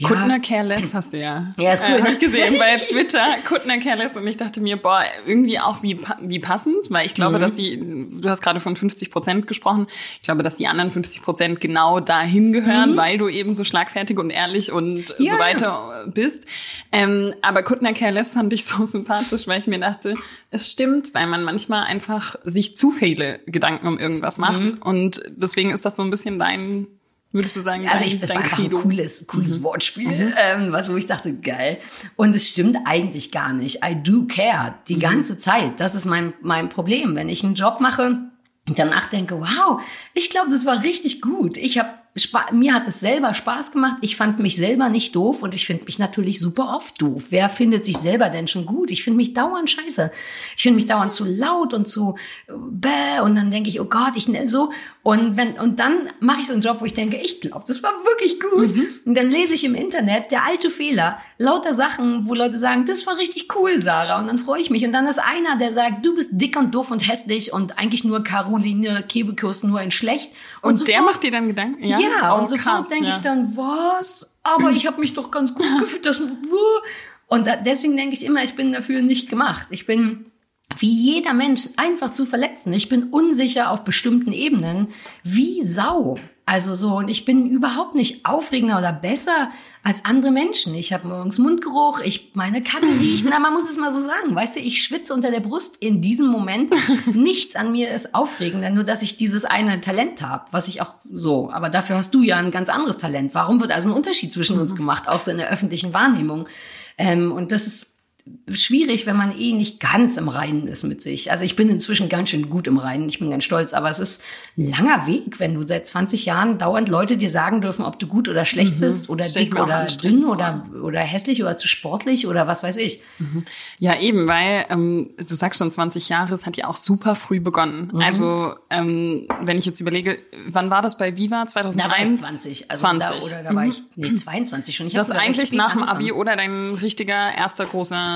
Ja. Kuttner Careless hast du ja. Ja, ist cool. Äh, Habe ich gesehen bei [LAUGHS] Twitter. Kuttner Careless und ich dachte mir, boah, irgendwie auch wie, wie passend, weil ich glaube, mhm. dass die, du hast gerade von 50 Prozent gesprochen, ich glaube, dass die anderen 50 Prozent genau dahin gehören, mhm. weil du eben so schlagfertig und ehrlich und ja. so weiter bist. Ähm, aber Kuttner Careless fand ich so sympathisch, weil ich mir dachte, es stimmt, weil man manchmal einfach sich zu viele Gedanken um irgendwas macht mhm. und deswegen ist das so ein bisschen dein Würdest du sagen, also ich, das war einfach ein cooles, cooles mhm. Wortspiel, mhm. Ähm, was wo ich dachte, geil. Und es stimmt eigentlich gar nicht. I do care die mhm. ganze Zeit. Das ist mein mein Problem, wenn ich einen Job mache und danach denke, wow, ich glaube, das war richtig gut. Ich habe mir hat es selber Spaß gemacht. Ich fand mich selber nicht doof und ich finde mich natürlich super oft doof. Wer findet sich selber denn schon gut? Ich finde mich dauernd scheiße. Ich finde mich dauernd zu laut und zu äh, bäh und dann denke ich, oh Gott, ich so und wenn und dann mache ich so einen Job, wo ich denke, ich glaube, das war wirklich gut. Mhm. Und dann lese ich im Internet der alte Fehler, lauter Sachen, wo Leute sagen, das war richtig cool, Sarah und dann freue ich mich und dann ist einer, der sagt, du bist dick und doof und hässlich und eigentlich nur Caroline Kebekus nur in schlecht und, und der macht dir dann Gedanken, ja? Ja, oh, und sofort denke ja. ich dann, was? Aber ich habe mich doch ganz gut [CLEARS THROAT] gefühlt. Das, und deswegen denke ich immer, ich bin dafür nicht gemacht. Ich bin wie jeder Mensch einfach zu verletzen. Ich bin unsicher auf bestimmten Ebenen, wie Sau. Also so, und ich bin überhaupt nicht aufregender oder besser als andere Menschen. Ich habe morgens Mundgeruch, ich meine Kacke [LAUGHS] riecht, na, man muss es mal so sagen, weißt du, ich schwitze unter der Brust in diesem Moment. [LAUGHS] Nichts an mir ist aufregender, nur dass ich dieses eine Talent habe, was ich auch so, aber dafür hast du ja ein ganz anderes Talent. Warum wird also ein Unterschied zwischen uns gemacht, auch so in der öffentlichen Wahrnehmung? Ähm, und das ist schwierig, wenn man eh nicht ganz im Reinen ist mit sich. Also ich bin inzwischen ganz schön gut im Reinen, ich bin ganz stolz, aber es ist ein langer Weg, wenn du seit 20 Jahren dauernd Leute dir sagen dürfen, ob du gut oder schlecht mhm. bist oder Stell dick oder dünn oder, oder hässlich oder zu sportlich oder was weiß ich. Mhm. Ja, eben, weil ähm, du sagst schon 20 Jahre, es hat ja auch super früh begonnen. Mhm. Also ähm, wenn ich jetzt überlege, wann war das bei Viva? 2001? Da war ich 20. Also 20. Da, oder da war ich, nee, 22 schon. Ich das eigentlich nach dem Abi oder dein richtiger erster großer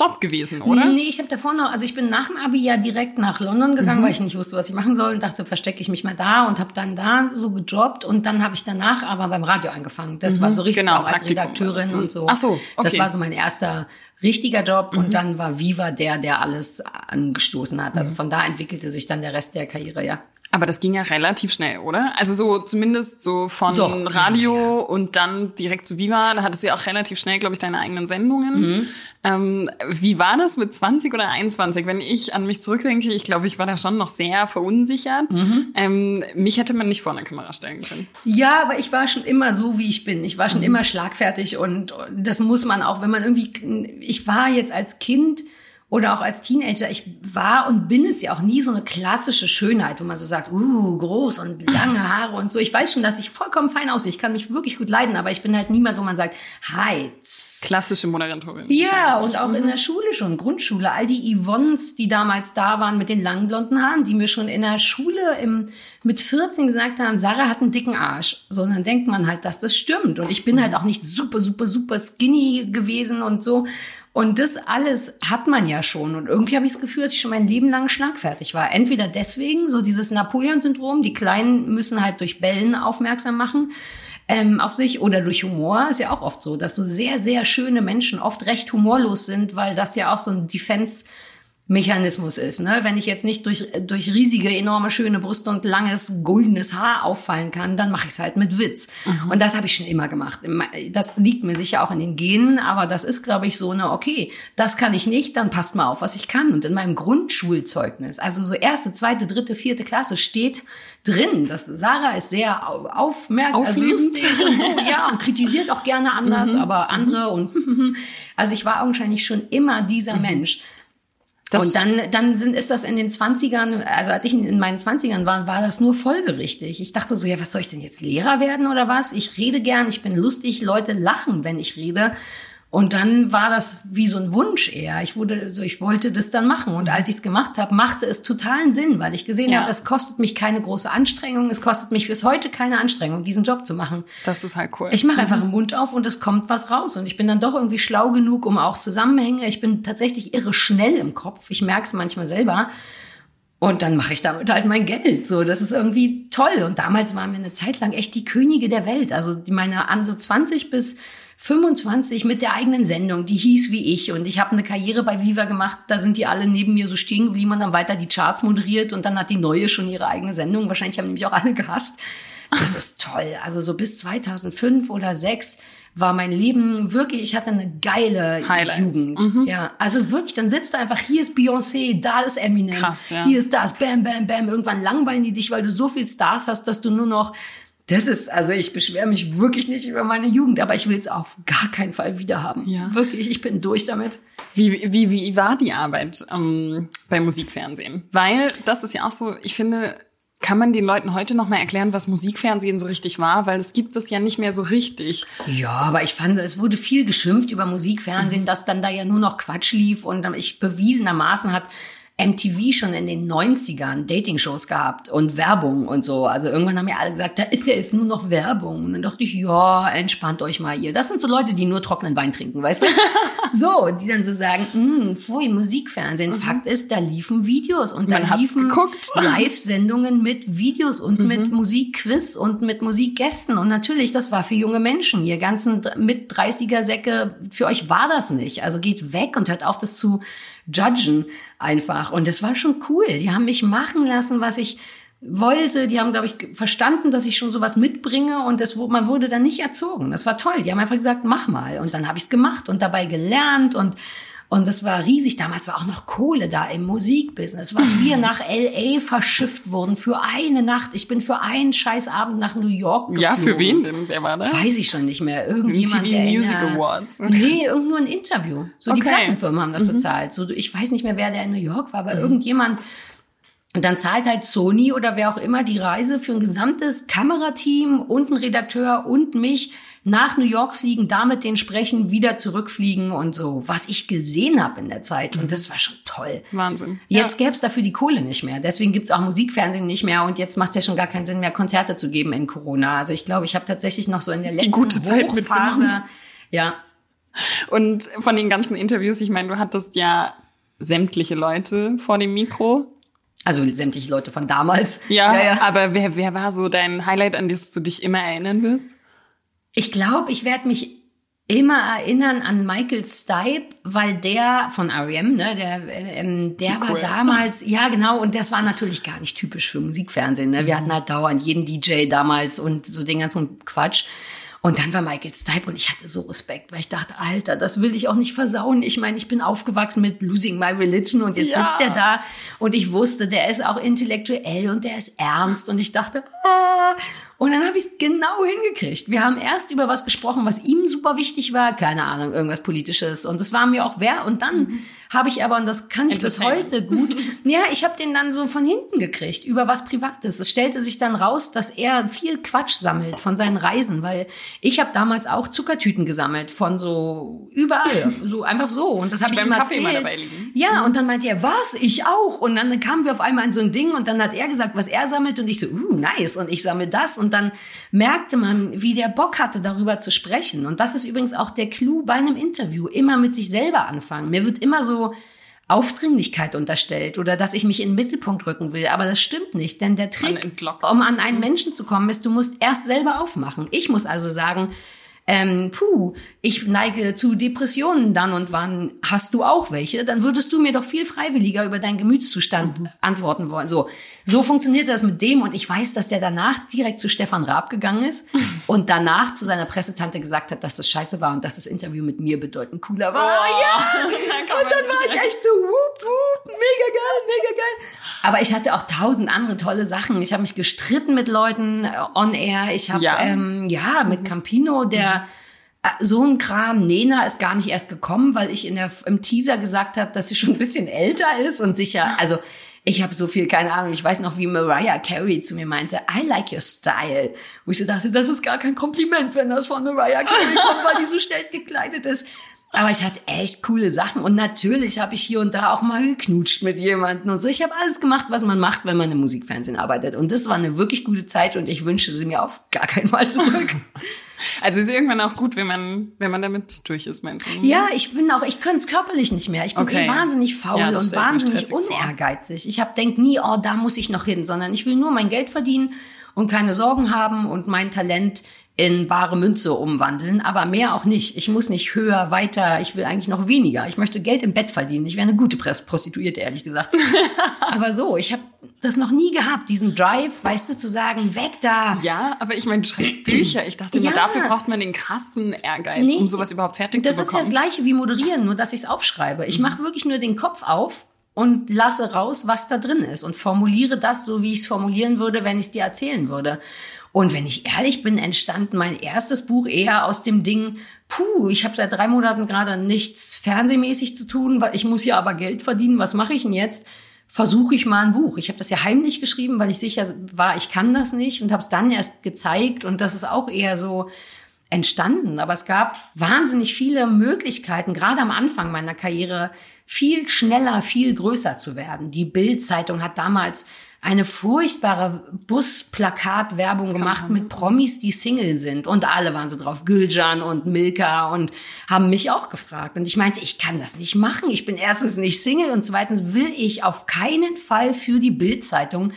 Job gewesen, oder? Nee, ich habe davor noch, also ich bin nach dem Abi ja direkt nach London gegangen, mhm. weil ich nicht wusste, was ich machen soll und dachte, verstecke ich mich mal da und habe dann da so gejobbt und dann habe ich danach aber beim Radio angefangen. Das mhm. war so richtig genau, auch als Redakteurin und so. Ach so, okay. Das war so mein erster richtiger Job mhm. und dann war Viva der, der alles angestoßen hat. Also mhm. von da entwickelte sich dann der Rest der Karriere, ja. Aber das ging ja relativ schnell, oder? Also so zumindest so von Doch, Radio und dann direkt zu Viva. Da hattest du ja auch relativ schnell, glaube ich, deine eigenen Sendungen. Mhm. Ähm, wie war das mit 20 oder 21? Wenn ich an mich zurückdenke, ich glaube, ich war da schon noch sehr verunsichert. Mhm. Ähm, mich hätte man nicht vor eine Kamera stellen können. Ja, aber ich war schon immer so, wie ich bin. Ich war schon mhm. immer schlagfertig und das muss man auch, wenn man irgendwie, ich war jetzt als Kind oder auch als Teenager, ich war und bin es ja auch nie so eine klassische Schönheit, wo man so sagt, uh, groß und lange Haare und so. Ich weiß schon, dass ich vollkommen fein aussehe. Ich kann mich wirklich gut leiden, aber ich bin halt niemand, wo man sagt, heiz. Klassische Moderatorin. Ja, und auch in der Schule schon, Grundschule. All die Yvonnes, die damals da waren mit den langen blonden Haaren, die mir schon in der Schule im, mit 14 gesagt haben, Sarah hat einen dicken Arsch. So, dann denkt man halt, dass das stimmt. Und ich bin halt auch nicht super, super, super skinny gewesen und so. Und das alles hat man ja schon. Und irgendwie habe ich das Gefühl, dass ich schon mein Leben lang schlagfertig war. Entweder deswegen, so dieses Napoleon-Syndrom, die Kleinen müssen halt durch Bellen aufmerksam machen ähm, auf sich oder durch Humor. Ist ja auch oft so, dass so sehr, sehr schöne Menschen oft recht humorlos sind, weil das ja auch so ein Defense- Mechanismus ist. Ne? Wenn ich jetzt nicht durch, durch riesige, enorme, schöne Brüste und langes, goldenes Haar auffallen kann, dann mache ich es halt mit Witz. Mhm. Und das habe ich schon immer gemacht. Das liegt mir sicher auch in den Genen, aber das ist, glaube ich, so eine, okay, das kann ich nicht, dann passt mal auf, was ich kann. Und in meinem Grundschulzeugnis, also so erste, zweite, dritte, vierte Klasse, steht drin, dass Sarah ist sehr aufmerksam, also lustig und so, ja, und kritisiert auch gerne anders, mhm. aber andere und [LAUGHS] also ich war augenscheinlich schon immer dieser mhm. Mensch. Das und dann, dann sind, ist das in den 20ern, also als ich in meinen 20ern war, war das nur folgerichtig. Ich dachte so, ja, was soll ich denn jetzt Lehrer werden oder was? Ich rede gern, ich bin lustig, Leute lachen, wenn ich rede. Und dann war das wie so ein Wunsch eher. Ich wurde, so ich wollte das dann machen. Und als ich es gemacht habe, machte es totalen Sinn, weil ich gesehen ja. habe, es kostet mich keine große Anstrengung. Es kostet mich bis heute keine Anstrengung, diesen Job zu machen. Das ist halt cool. Ich mache einfach mhm. den Mund auf und es kommt was raus. Und ich bin dann doch irgendwie schlau genug, um auch Zusammenhänge. Ich bin tatsächlich irre schnell im Kopf. Ich merke es manchmal selber. Und dann mache ich damit halt mein Geld. So, das ist irgendwie toll. Und damals waren wir eine Zeit lang echt die Könige der Welt. Also meine an so 20 bis 25 mit der eigenen Sendung, die hieß wie ich und ich habe eine Karriere bei Viva gemacht, da sind die alle neben mir so stehen geblieben und dann weiter die Charts moderiert und dann hat die neue schon ihre eigene Sendung, wahrscheinlich haben nämlich auch alle gehasst. Das ist toll. Also so bis 2005 oder 6 war mein Leben wirklich, ich hatte eine geile Highlights. Jugend. Mhm. Ja, also wirklich, dann sitzt du einfach, hier ist Beyoncé, da ist Eminem, Krass, ja. hier ist das, bam, bam, bam. Irgendwann langweilen die dich, weil du so viel Stars hast, dass du nur noch das ist, also ich beschwere mich wirklich nicht über meine Jugend, aber ich will es auf gar keinen Fall wieder haben. Ja. Wirklich, ich bin durch damit. Wie, wie, wie war die Arbeit ähm, beim Musikfernsehen? Weil das ist ja auch so, ich finde, kann man den Leuten heute noch mal erklären, was Musikfernsehen so richtig war? Weil es gibt es ja nicht mehr so richtig. Ja, aber ich fand, es wurde viel geschimpft über Musikfernsehen, mhm. dass dann da ja nur noch Quatsch lief und ich bewiesenermaßen hat MTV schon in den 90ern Dating-Shows gehabt und Werbung und so. Also irgendwann haben ja alle gesagt, da ist ja jetzt nur noch Werbung. Und dann dachte ich, ja, entspannt euch mal ihr. Das sind so Leute, die nur trockenen Wein trinken, weißt du? [LAUGHS] so, die dann so sagen, hm, pfui, Musikfernsehen. Mhm. Fakt ist, da liefen Videos und da liefen [LAUGHS] Live-Sendungen mit Videos und mhm. mit Musikquiz und mit Musikgästen. Und natürlich, das war für junge Menschen. Ihr ganzen mit 30er-Säcke, für euch war das nicht. Also geht weg und hört auf, das zu judgen einfach. Und das war schon cool. Die haben mich machen lassen, was ich wollte. Die haben, glaube ich, verstanden, dass ich schon sowas mitbringe und das, man wurde dann nicht erzogen. Das war toll. Die haben einfach gesagt, mach mal. Und dann habe ich es gemacht und dabei gelernt und Und das war riesig. Damals war auch noch Kohle da im Musikbusiness, was wir nach LA verschifft wurden für eine Nacht. Ich bin für einen Scheißabend nach New York geflogen. Ja, für wen denn? Wer war da? Weiß ich schon nicht mehr. Irgendjemand, MTV der in Music der- Awards. Nee, irgend nur ein Interview. So die Okay. Mhm. Plattenfirmen haben das bezahlt. So, ich weiß nicht mehr, wer der in New York war, aber irgendjemand. Und dann zahlt halt Sony oder wer auch immer die Reise für ein gesamtes Kamerateam und ein Redakteur und mich nach New York fliegen, damit den sprechen, wieder zurückfliegen und so. Was ich gesehen habe in der Zeit. Und das war schon toll. Wahnsinn. Jetzt gäbe es dafür die Kohle nicht mehr. Deswegen gibt's auch Musikfernsehen nicht mehr. Und jetzt macht es ja schon gar keinen Sinn mehr, Konzerte zu geben in Corona. Also ich glaube, ich habe tatsächlich noch so in der letzten gute Zeit Hochphase. Ja, Und von den ganzen Interviews, ich meine, du hattest ja sämtliche Leute vor dem Mikro. Also sämtliche Leute von damals. [LAUGHS] Ja, ja, ja. aber wer, wer war so dein Highlight, an das du dich immer erinnern wirst? Ich glaube, ich werde mich immer erinnern an Michael Stipe, weil der von R.E.M., ne, der, ähm, der Wie war cool. damals, ja genau, und das war natürlich gar nicht typisch für Musikfernsehen. Ne? Wir hatten halt dauernd jeden DJ damals und so den ganzen Quatsch. Und dann war Michael Stipe und ich hatte so Respekt, weil ich dachte, Alter, das will ich auch nicht versauen. Ich meine, ich bin aufgewachsen mit Losing My Religion und jetzt Ja. sitzt er da und ich wusste, der ist auch intellektuell und der ist ernst und ich dachte, ah. Und dann habe ich es genau hingekriegt. Wir haben erst über was gesprochen, was ihm super wichtig war, keine Ahnung, irgendwas politisches und das war mir auch wer und dann habe ich aber und das kann ich bis heute gut. [LAUGHS] Ja, ich habe den dann so von hinten gekriegt über was Privates. Es stellte sich dann raus, dass er viel Quatsch sammelt von seinen Reisen, weil ich habe damals auch Zuckertüten gesammelt von so überall, [LAUGHS] so einfach so und das habe ich ihm Kaffee erzählt. immer dabei liegen. Ja, und dann meinte er, was? Ich auch. Und dann kamen wir auf einmal in so ein Ding und dann hat er gesagt, was er sammelt und ich so, uh, nice. Und ich sammle das. Und dann merkte man, wie der Bock hatte, darüber zu sprechen. Und das ist übrigens auch der Clou bei einem Interview. Immer mit sich selber anfangen. Mir wird immer so Aufdringlichkeit unterstellt oder dass ich mich in den Mittelpunkt rücken will. Aber das stimmt nicht, denn der Trick, um an einen Menschen zu kommen, ist, du musst erst selber aufmachen. Ich muss also sagen, ähm, puh, ich neige zu Depressionen dann und wann, hast du auch welche? Dann würdest du mir doch viel freiwilliger über deinen Gemütszustand antworten wollen. So, so funktioniert das mit dem und ich weiß, dass der danach direkt zu Stefan Raab gegangen ist [LAUGHS] und danach zu seiner Pressetante gesagt hat, dass das scheiße war und dass das Interview mit mir bedeutend cooler war. ja! [LAUGHS] Und dann war ich echt so, whoop, whoop, mega geil, mega geil. Aber ich hatte auch tausend andere tolle Sachen. Ich habe mich gestritten mit Leuten äh, on air. Ich habe Ja. ähm, ja mit Campino, der äh, so ein Kram. Nena ist gar nicht erst gekommen, weil ich in der, im Teaser gesagt habe, dass sie schon ein bisschen älter ist und sicher, also ich habe so viel, keine Ahnung, ich weiß noch, wie Mariah Carey zu mir meinte, I like your style. Wo ich so dachte, das ist gar kein Kompliment, wenn das von Mariah Carey kommt, weil die so schnell gekleidet ist. Aber ich hatte echt coole Sachen und natürlich habe ich hier und da auch mal geknutscht mit jemandem und so. Ich habe alles gemacht, was man macht, wenn man im Musikfernsehen arbeitet. Und das war eine wirklich gute Zeit und ich wünsche sie mir auf gar keinen Fall zurück. [LAUGHS] Also ist irgendwann auch gut, wenn man, wenn man damit durch ist, meinst du? Ja, ich bin auch, ich könnte es körperlich nicht mehr. Ich bin Okay. eh wahnsinnig faul Ja, und wahnsinnig stressig vor. unehrgeizig. Ich hab denk nie, oh, da muss ich noch hin, sondern ich will nur mein Geld verdienen und keine Sorgen haben und mein Talent in bare Münze umwandeln, aber mehr auch nicht. Ich muss nicht höher, weiter, ich will eigentlich noch weniger. Ich möchte Geld im Bett verdienen. Ich wäre eine gute Press- Prostituierte, ehrlich gesagt. [LAUGHS] aber so, ich habe das noch nie gehabt, diesen Drive, weißt du, zu sagen, weg da. Ja, aber ich meine, du schreibst Bücher. Ich dachte immer, Ja. dafür braucht man den krassen Ehrgeiz, Nee. um sowas überhaupt fertig Das zu ist ja bekommen. das gleiche wie moderieren, nur dass ich es aufschreibe. Ich mache wirklich nur den Kopf auf und lasse raus, was da drin ist und formuliere das so, wie ich es formulieren würde, wenn ich es dir erzählen würde. Und wenn ich ehrlich bin, entstand mein erstes Buch eher aus dem Ding, puh, ich habe seit drei Monaten gerade nichts fernsehmäßig zu tun, weil ich muss ja aber Geld verdienen, was mache ich denn jetzt? Versuche ich mal ein Buch. Ich habe das ja heimlich geschrieben, weil ich sicher war, ich kann das nicht und habe es dann erst gezeigt und das ist auch eher so, entstanden. Aber es gab wahnsinnig viele Möglichkeiten, gerade am Anfang meiner Karriere, viel schneller, viel größer zu werden. Die Bild-Zeitung hat damals eine furchtbare Busplakatwerbung gemacht mit Promis, die Single sind. Und alle waren so drauf, Gülcan und Milka und haben mich auch gefragt. Und ich meinte, ich kann das nicht machen. Ich bin erstens nicht Single und zweitens will ich auf keinen Fall für die Bild-Zeitung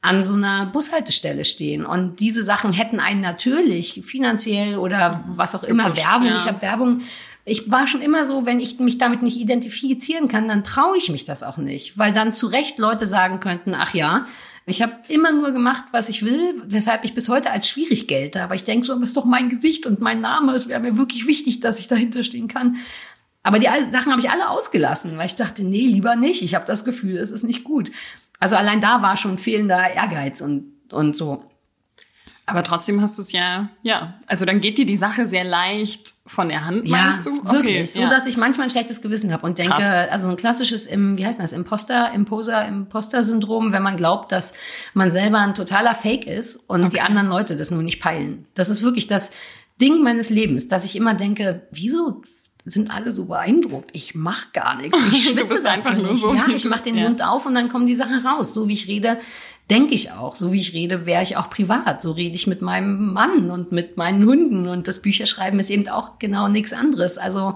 an so einer Bushaltestelle stehen. Und diese Sachen hätten einen natürlich finanziell oder was auch immer Werbung. ja. Ich habe Werbung. Ich war schon immer so, wenn ich mich damit nicht identifizieren kann, dann traue ich mich das auch nicht, weil dann zu Recht Leute sagen könnten, ach ja, ich habe immer nur gemacht, was ich will, weshalb ich bis heute als schwierig gelte. Aber ich denke so, das ist doch mein Gesicht und mein Name. Es wäre mir wirklich wichtig, dass ich dahinter stehen kann. Aber die Sachen habe ich alle ausgelassen, weil ich dachte, nee, lieber nicht. Ich habe das Gefühl, es ist nicht gut. Also allein da war schon fehlender Ehrgeiz und, und so. Aber trotzdem hast du es ja, ja. Also dann geht dir die Sache sehr leicht von der Hand, ja, meinst du? Okay, wirklich. So, dass ich manchmal ein schlechtes Gewissen habe und denke, Krass. also ein klassisches, wie heißt das, Imposter, Imposer, Imposter-Syndrom, wenn man glaubt, dass man selber ein totaler Fake ist und okay. die anderen Leute das nur nicht peilen. Das ist wirklich das Ding meines Lebens, dass ich immer denke, wieso sind alle so beeindruckt. Ich mach gar nichts. [LAUGHS] Ich schwitze einfach nicht. So. Ja, ich mach den ja. Mund auf und dann kommen die Sachen raus. So wie ich rede, denke ich auch. So wie ich rede, wäre ich auch privat. So rede ich mit meinem Mann und mit meinen Hunden. Und das Bücherschreiben ist eben auch genau nichts anderes. Also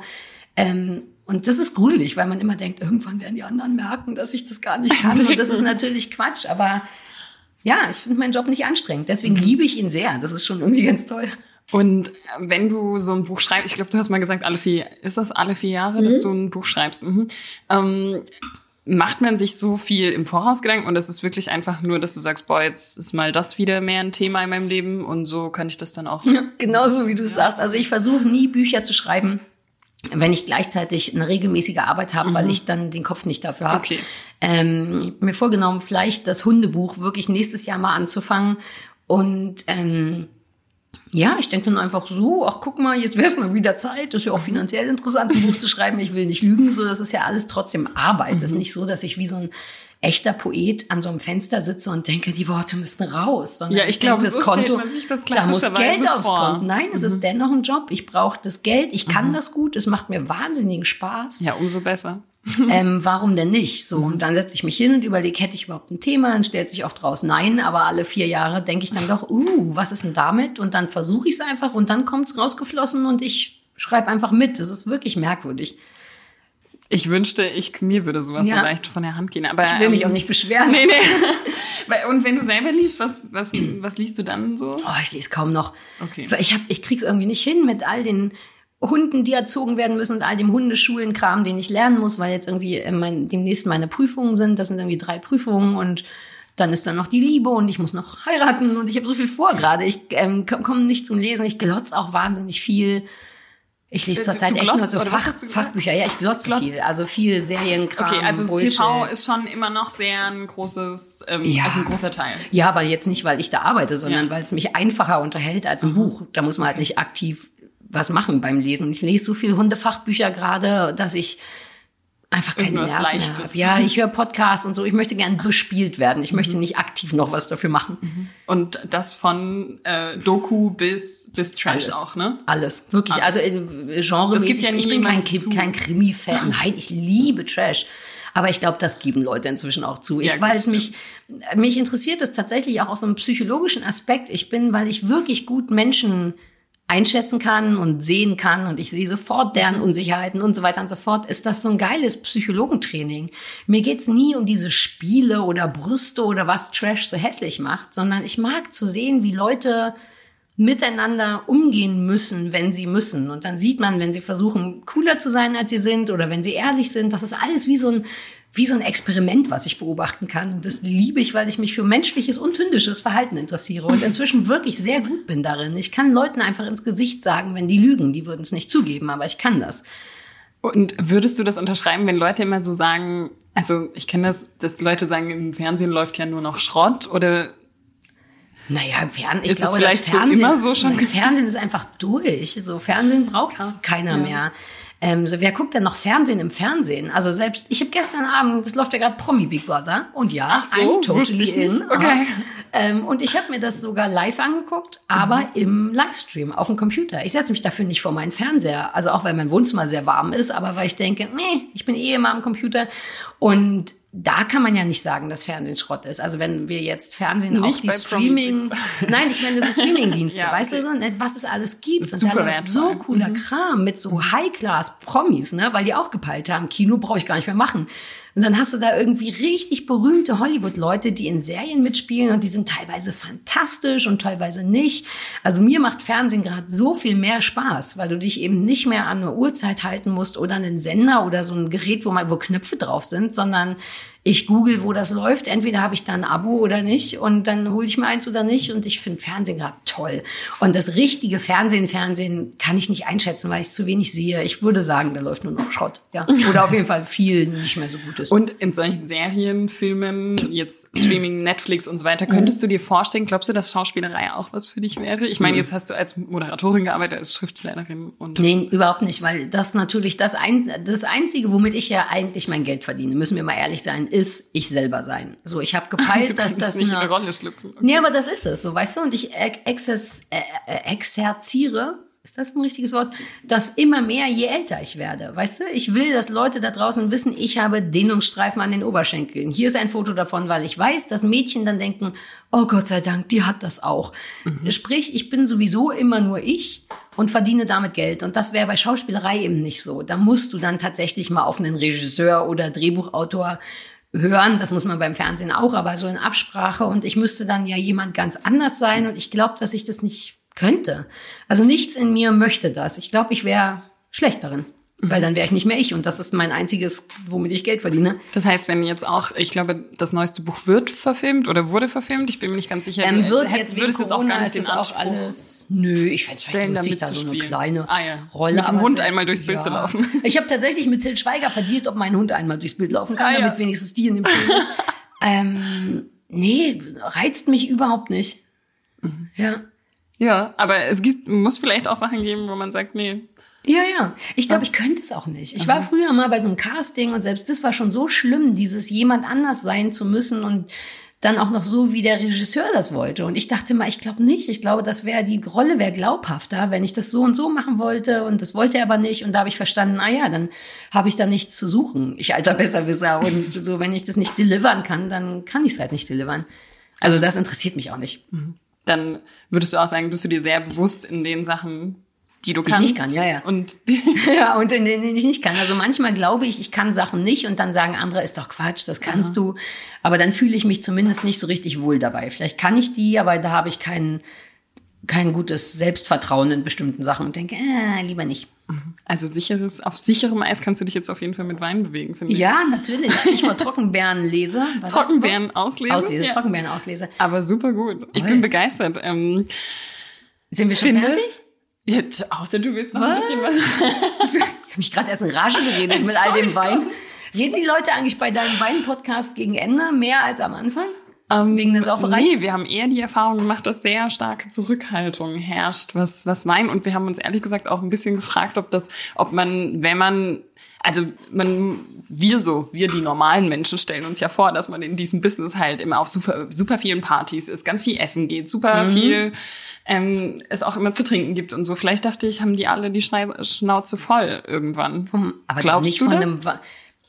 ähm, und das ist gruselig, weil man immer denkt, irgendwann werden die anderen merken, dass ich das gar nicht kann. Und das ist [LAUGHS] natürlich Quatsch. Aber ja, ich finde meinen Job nicht anstrengend. Deswegen liebe ich ihn sehr. Das ist schon irgendwie ganz toll. Und wenn du so ein Buch schreibst, ich glaube, du hast mal gesagt, alle vier, ist das alle vier Jahre, mhm. dass du ein Buch schreibst? Mhm. Ähm, macht man sich so viel im Voraus Gedanken und es ist wirklich einfach nur, dass du sagst, boah, jetzt ist mal das wieder mehr ein Thema in meinem Leben und so kann ich das dann auch. Ja, [LAUGHS] genauso wie du ja. sagst. Also ich versuche nie Bücher zu schreiben, wenn ich gleichzeitig eine regelmäßige Arbeit habe, mhm. weil ich dann den Kopf nicht dafür habe. Okay. Ähm, ich habe mir vorgenommen, vielleicht das Hundebuch wirklich nächstes Jahr mal anzufangen und ähm, ja, ich denke dann einfach so, ach guck mal, jetzt wäre es mal wieder Zeit. Das ist ja auch finanziell interessant, ein Buch zu [LAUGHS] schreiben. Ich will nicht lügen, so das ist ja alles trotzdem Arbeit. Es mhm. ist nicht so, dass ich wie so ein echter Poet an so einem Fenster sitze und denke, die Worte müssten raus. Sondern ja, ich, glaube, das so Konto, das da muss Geld aufs Konto. Nein, es mhm. ist dennoch ein Job. Ich brauche das Geld. Ich kann mhm. das gut. Es macht mir wahnsinnigen Spaß. Ja, umso besser. [LAUGHS] ähm, [LAUGHS] warum denn nicht? So, und dann setze ich mich hin und überlege, hätte ich überhaupt ein Thema? Dann stellt sich oft raus, nein, aber alle vier Jahre denke ich dann doch, [LAUGHS] uh, was ist denn damit? Und dann versuche ich es einfach und dann kommt es rausgeflossen und ich schreibe einfach mit. Das ist wirklich merkwürdig. Ich wünschte, ich, mir würde sowas ja. so leicht von der Hand gehen. Aber, ich will mich ähm, auch nicht beschweren. Nee, nee. [LAUGHS] Und wenn du selber liest, was, was, was liest du dann so? Oh, ich lese kaum noch. Okay. Ich, hab, ich krieg's irgendwie nicht hin mit all den Hunden, die erzogen werden müssen und all dem Hundeschulenkram, den ich lernen muss, weil jetzt irgendwie äh, mein, demnächst meine Prüfungen sind. Das sind irgendwie drei Prüfungen und dann ist dann noch die Liebe und ich muss noch heiraten und ich habe so viel vor gerade. Ich ähm, komme nicht zum Lesen. Ich glotz auch wahnsinnig viel. Ich lese äh, zurzeit echt nur so Fach, Fachbücher. Ja, ich glotze glotzt. viel. Also viel Serienkram. Okay, also Bullshit. TV ist schon immer noch sehr ein großes, ähm, ja. also ein großer Teil. Ja, aber jetzt nicht, weil ich da arbeite, sondern ja. weil es mich einfacher unterhält als ein mhm. Buch. Da muss man halt nicht aktiv was machen beim Lesen. Und ich lese so viele Hundefachbücher gerade, dass ich einfach keine Nerven Leichtes. habe. Ja, ich höre Podcasts und so. Ich möchte gern bespielt werden. Ich mhm. möchte nicht aktiv noch was dafür machen. Mhm. Und das von äh, Doku bis bis Trash Alles. auch, ne? Alles, wirklich. Alles. Also in Genre. Das gibt ja ich bin kein, kein Krimi-Fan. [LAUGHS] Nein, ich liebe Trash. Aber ich glaube, das geben Leute inzwischen auch zu. Ich, ja, weil es mich, mich interessiert es tatsächlich auch aus so einem psychologischen Aspekt. Ich bin, weil ich wirklich gut Menschen einschätzen kann und sehen kann und ich sehe sofort deren Unsicherheiten und so weiter und so fort, ist das so ein geiles Psychologentraining. Mir geht's nie um diese Spiele oder Brüste oder was Trash so hässlich macht, sondern ich mag zu sehen, wie Leute miteinander umgehen müssen, wenn sie müssen. Und dann sieht man, wenn sie versuchen, cooler zu sein, als sie sind, oder wenn sie ehrlich sind, das ist alles wie so ein wie so ein Experiment, was ich beobachten kann. Und das liebe ich, weil ich mich für menschliches und hündisches Verhalten interessiere und inzwischen wirklich sehr gut bin darin. Ich kann Leuten einfach ins Gesicht sagen, wenn die lügen. Die würden es nicht zugeben, aber ich kann das. Und würdest du das unterschreiben, wenn Leute immer so sagen, also ich kenne das, dass Leute sagen, im Fernsehen läuft ja nur noch Schrott oder naja, im Fernsehen, ich ist glaube, es vielleicht das Fernsehen, so immer so schon. Fernsehen ist einfach durch. So Fernsehen braucht keiner ja. mehr. Ähm, so, wer guckt denn noch Fernsehen im Fernsehen? Also selbst, ich habe gestern Abend, das läuft ja gerade Promi Big Brother und ja, Ach so, I'm totally in. Okay. Ähm, und ich habe mir das sogar live angeguckt, aber mhm. im Livestream auf dem Computer. Ich setze mich dafür nicht vor meinen Fernseher, also auch weil mein Wohnzimmer sehr warm ist, aber weil ich denke, nee, ich bin eh immer am Computer und da kann man ja nicht sagen, dass Fernsehen Schrott ist. Also wenn wir jetzt Fernsehen nicht auch die Streaming, [LAUGHS] nein, ich meine, das ist Streamingdienste, [LAUGHS] ja, weißt okay. du so, ne, was es alles gibt. Und da läuft so cooler mhm. Kram mit so High-Class-Promis, ne, weil die auch gepeilt haben, Kino brauche ich gar nicht mehr machen. Und dann hast du da irgendwie richtig berühmte Hollywood-Leute, die in Serien mitspielen und die sind teilweise fantastisch und teilweise nicht. Also mir macht Fernsehen gerade so viel mehr Spaß, weil du dich eben nicht mehr an eine Uhrzeit halten musst oder einen Sender oder so ein Gerät, wo mal wo Knöpfe drauf sind, sondern Ich google, wo das läuft. Entweder habe ich da ein Abo oder nicht und dann hole ich mir eins oder nicht. Und ich finde Fernsehen gerade toll. Und das richtige Fernsehen, Fernsehen kann ich nicht einschätzen, weil ich zu wenig sehe. Ich würde sagen, da läuft nur noch Schrott. Ja. Oder auf jeden Fall viel nicht mehr so Gutes. Und in solchen Serien, Filmen, jetzt Streaming, Netflix und so weiter, könntest du dir vorstellen, glaubst du, dass Schauspielerei auch was für dich wäre? Ich meine, jetzt hast du als Moderatorin gearbeitet, als Schriftstellerin und. Nee, überhaupt nicht, weil das natürlich das, ein, das Einzige, womit ich ja eigentlich mein Geld verdiene, müssen wir mal ehrlich sein, ist ich selber sein. So, ich habe [LAUGHS] gepeilt, dass das nicht in eine, eine Rolle schlüpfen. Okay. Nee, aber das ist es, so weißt du. Und ich ex exes, äh, äh, exerziere, ist das ein richtiges Wort, das immer mehr, je älter ich werde. Weißt du, ich will, dass Leute da draußen wissen, ich habe Dehnungsstreifen an den Oberschenkeln. Hier ist ein Foto davon, weil ich weiß, dass Mädchen dann denken, oh Gott sei Dank, die hat das auch. Sprich, ich bin sowieso immer nur ich und verdiene damit Geld. Und das wäre bei Schauspielerei eben nicht so. Da musst du dann tatsächlich mal auf einen Regisseur oder Drehbuchautor hören. Das muss man beim Fernsehen auch, aber so in Absprache. Und ich müsste dann ja jemand ganz anders sein. Und ich glaube, dass ich das nicht könnte. Also nichts in mir möchte das. Ich glaube, ich wäre schlecht darin. Weil dann wäre ich nicht mehr ich. Und das ist mein einziges, womit ich Geld verdiene. Das heißt, wenn jetzt auch, ich glaube, das neueste Buch wird verfilmt oder wurde verfilmt, ich bin mir nicht ganz sicher. Ähm, wird jetzt wegen würdest jetzt auch gar nicht ist den es Anspruch alles. Nö, ich fände es stellen, vielleicht lustig, da zu so eine kleine Ah, ja. Rolle. Mit dem Hund so- einmal durchs Bild zu laufen. Ich habe tatsächlich mit Til Schweiger verdient, ob mein Hund einmal durchs Bild laufen kann, Ah, ja. damit wenigstens die in dem Film ist. [LAUGHS] ähm, nee, reizt mich überhaupt nicht. Mhm. Ja. Ja, aber es gibt, muss vielleicht auch Sachen geben, wo man sagt, nee, Ja, ja. Ich glaube, ich könnte es auch nicht. Ich war früher mal bei so einem Casting und selbst das war schon so schlimm, dieses jemand anders sein zu müssen und dann auch noch so, wie der Regisseur das wollte. Und ich dachte mal, ich glaube nicht. Ich glaube, das wäre, die Rolle wäre glaubhafter, wenn ich das so und so machen wollte und das wollte er aber nicht. Und da habe ich verstanden, ah ja, dann habe ich da nichts zu suchen. Ich alter Besserwisser. [LAUGHS] Und so, wenn ich das nicht delivern kann, dann kann ich es halt nicht delivern. Also das interessiert mich auch nicht. dann würdest du auch sagen, bist du dir sehr bewusst in den Sachen, die du ich kannst. nicht kann, ja, ja. Und [LAUGHS] Ja, und in denen ich nicht kann. Also manchmal glaube ich, ich kann Sachen nicht und dann sagen andere, ist doch Quatsch, das kannst du. Aber dann fühle ich mich zumindest nicht so richtig wohl dabei. Vielleicht kann ich die, aber da habe ich kein, kein gutes Selbstvertrauen in bestimmten Sachen und denke, äh, lieber nicht. also sicheres, auf sicherem Eis kannst du dich jetzt auf jeden Fall mit Wein bewegen, finde ich. Ja, natürlich. Stichwort [LAUGHS] Trockenbeerenlese. Was ist das? Trockenbeeren auslesen. Auslese, Ja. Trockenbeeren auslese. Aber super gut. Ich Toll. bin begeistert. Ähm, Sind wir schon Finde- fertig? Ja, außer du willst noch ein Was? bisschen was. [LAUGHS] Ich habe mich gerade erst in Rage geredet [LAUGHS] mit all dem Wein. Reden die Leute eigentlich bei deinem Wein-Podcast gegen Ende mehr als am Anfang? Ähm, Wegen der Sauferei? Nee, wir haben eher die Erfahrung gemacht, dass sehr starke Zurückhaltung herrscht, was, was Wein. Und wir haben uns ehrlich gesagt auch ein bisschen gefragt, ob das, ob man, wenn man, also man, wir so, wir die normalen Menschen stellen uns ja vor, dass man in diesem Business halt immer auf super, super vielen Partys ist, ganz viel essen geht, super Mhm. viel ähm, es auch immer zu trinken gibt und so. Vielleicht dachte ich, haben die alle die Schnei Schnauze voll irgendwann. Aber doch Glaubst nicht du von das? einem. Wa-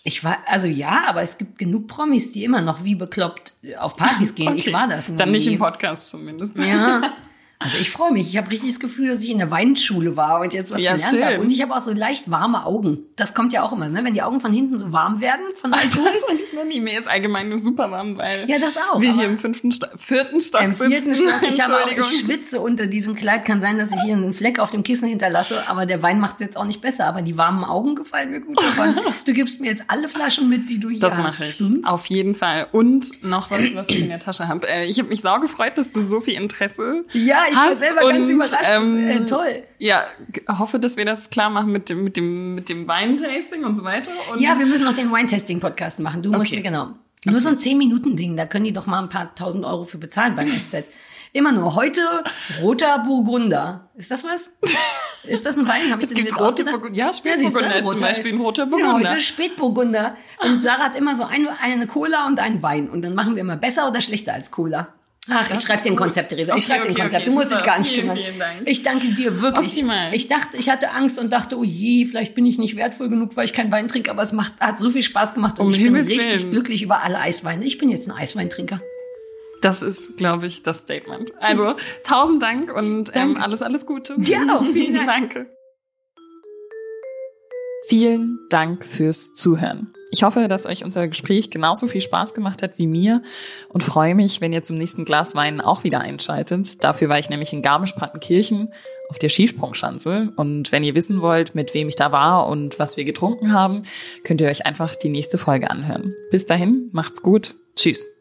Ich war, also ja, aber es gibt genug Promis, die immer noch wie bekloppt auf Partys gehen. Ich Okay. war das. Dann nicht im Podcast zumindest. Ja. [LAUGHS] Also ich freue mich. Ich habe richtig das Gefühl, dass ich in der Weinschule war und jetzt was Ja, gelernt habe. Und ich habe auch so leicht warme Augen. Das kommt ja auch immer, ne? wenn die Augen von hinten so warm werden von [LAUGHS] Alkohol. Das fand ich noch nie. Mir ist allgemein nur super warm, weil Ja, das auch, wir hier im fünften Sto vierten Stock Im vierten. Stock. Ich, habe auch, ich schwitze unter diesem Kleid. Kann sein, dass ich hier einen Fleck auf dem Kissen hinterlasse, aber der Wein macht es jetzt auch nicht besser. Aber die warmen Augen gefallen mir gut davon. [LAUGHS] Du gibst mir jetzt alle Flaschen mit, die du hier Das hast. mache ich. Stimmt's? Auf jeden Fall. Und noch was, was ich in der Tasche habe. Äh, ich habe mich sau gefreut, dass du so viel Interesse Ja, ich war hast selber ganz überrascht. Das ist, äh, toll. Ja, hoffe, dass wir das klar machen mit dem, mit dem, mit dem Weintasting und so weiter. Und Ja, wir müssen noch den Wine-Testing-Podcast machen. Du musst Okay. mir genau. Nur so ein 10-Minuten-Ding, da können die doch mal ein paar tausend Euro für bezahlen beim SZ. Immer nur heute roter Burgunder. Ist das was? [LAUGHS] Ist das ein Wein? Hab ich Es das gibt rote? Burgunder. Ja, Spätburgunder ist zum Beispiel ein roter Burgunder. heute Spätburgunder. Und Sarah hat immer so eine, eine Cola und einen Wein. Und dann machen wir immer besser oder schlechter als Cola. Ach, Das ich schreibe den gut. Konzept, Theresa. Ich Okay, schreibe den okay, Konzept. okay, Du musst dich gar nicht Vielen, kümmern. vielen Dank. Ich danke dir wirklich. Optimal. Ich dachte, ich hatte Angst und dachte, oh je, vielleicht bin ich nicht wertvoll genug, weil ich keinen Wein trinke. Aber es macht, hat so viel Spaß gemacht und Um ich bin Himmels richtig Willen. glücklich über alle Eisweine. Ich bin jetzt ein Eisweintrinker. Das ist, glaube ich, das Statement. Also, tausend Dank und ähm, alles, alles Gute. Dir auch. [LAUGHS] Vielen Dank. Danke. Vielen Dank fürs Zuhören. Ich hoffe, dass euch unser Gespräch genauso viel Spaß gemacht hat wie mir und freue mich, wenn ihr zum nächsten Glas Wein auch wieder einschaltet. Dafür war ich nämlich in Garmisch-Partenkirchen auf der Skisprungschanze. Und wenn ihr wissen wollt, mit wem ich da war und was wir getrunken haben, könnt ihr euch einfach die nächste Folge anhören. Bis dahin, macht's gut. Tschüss.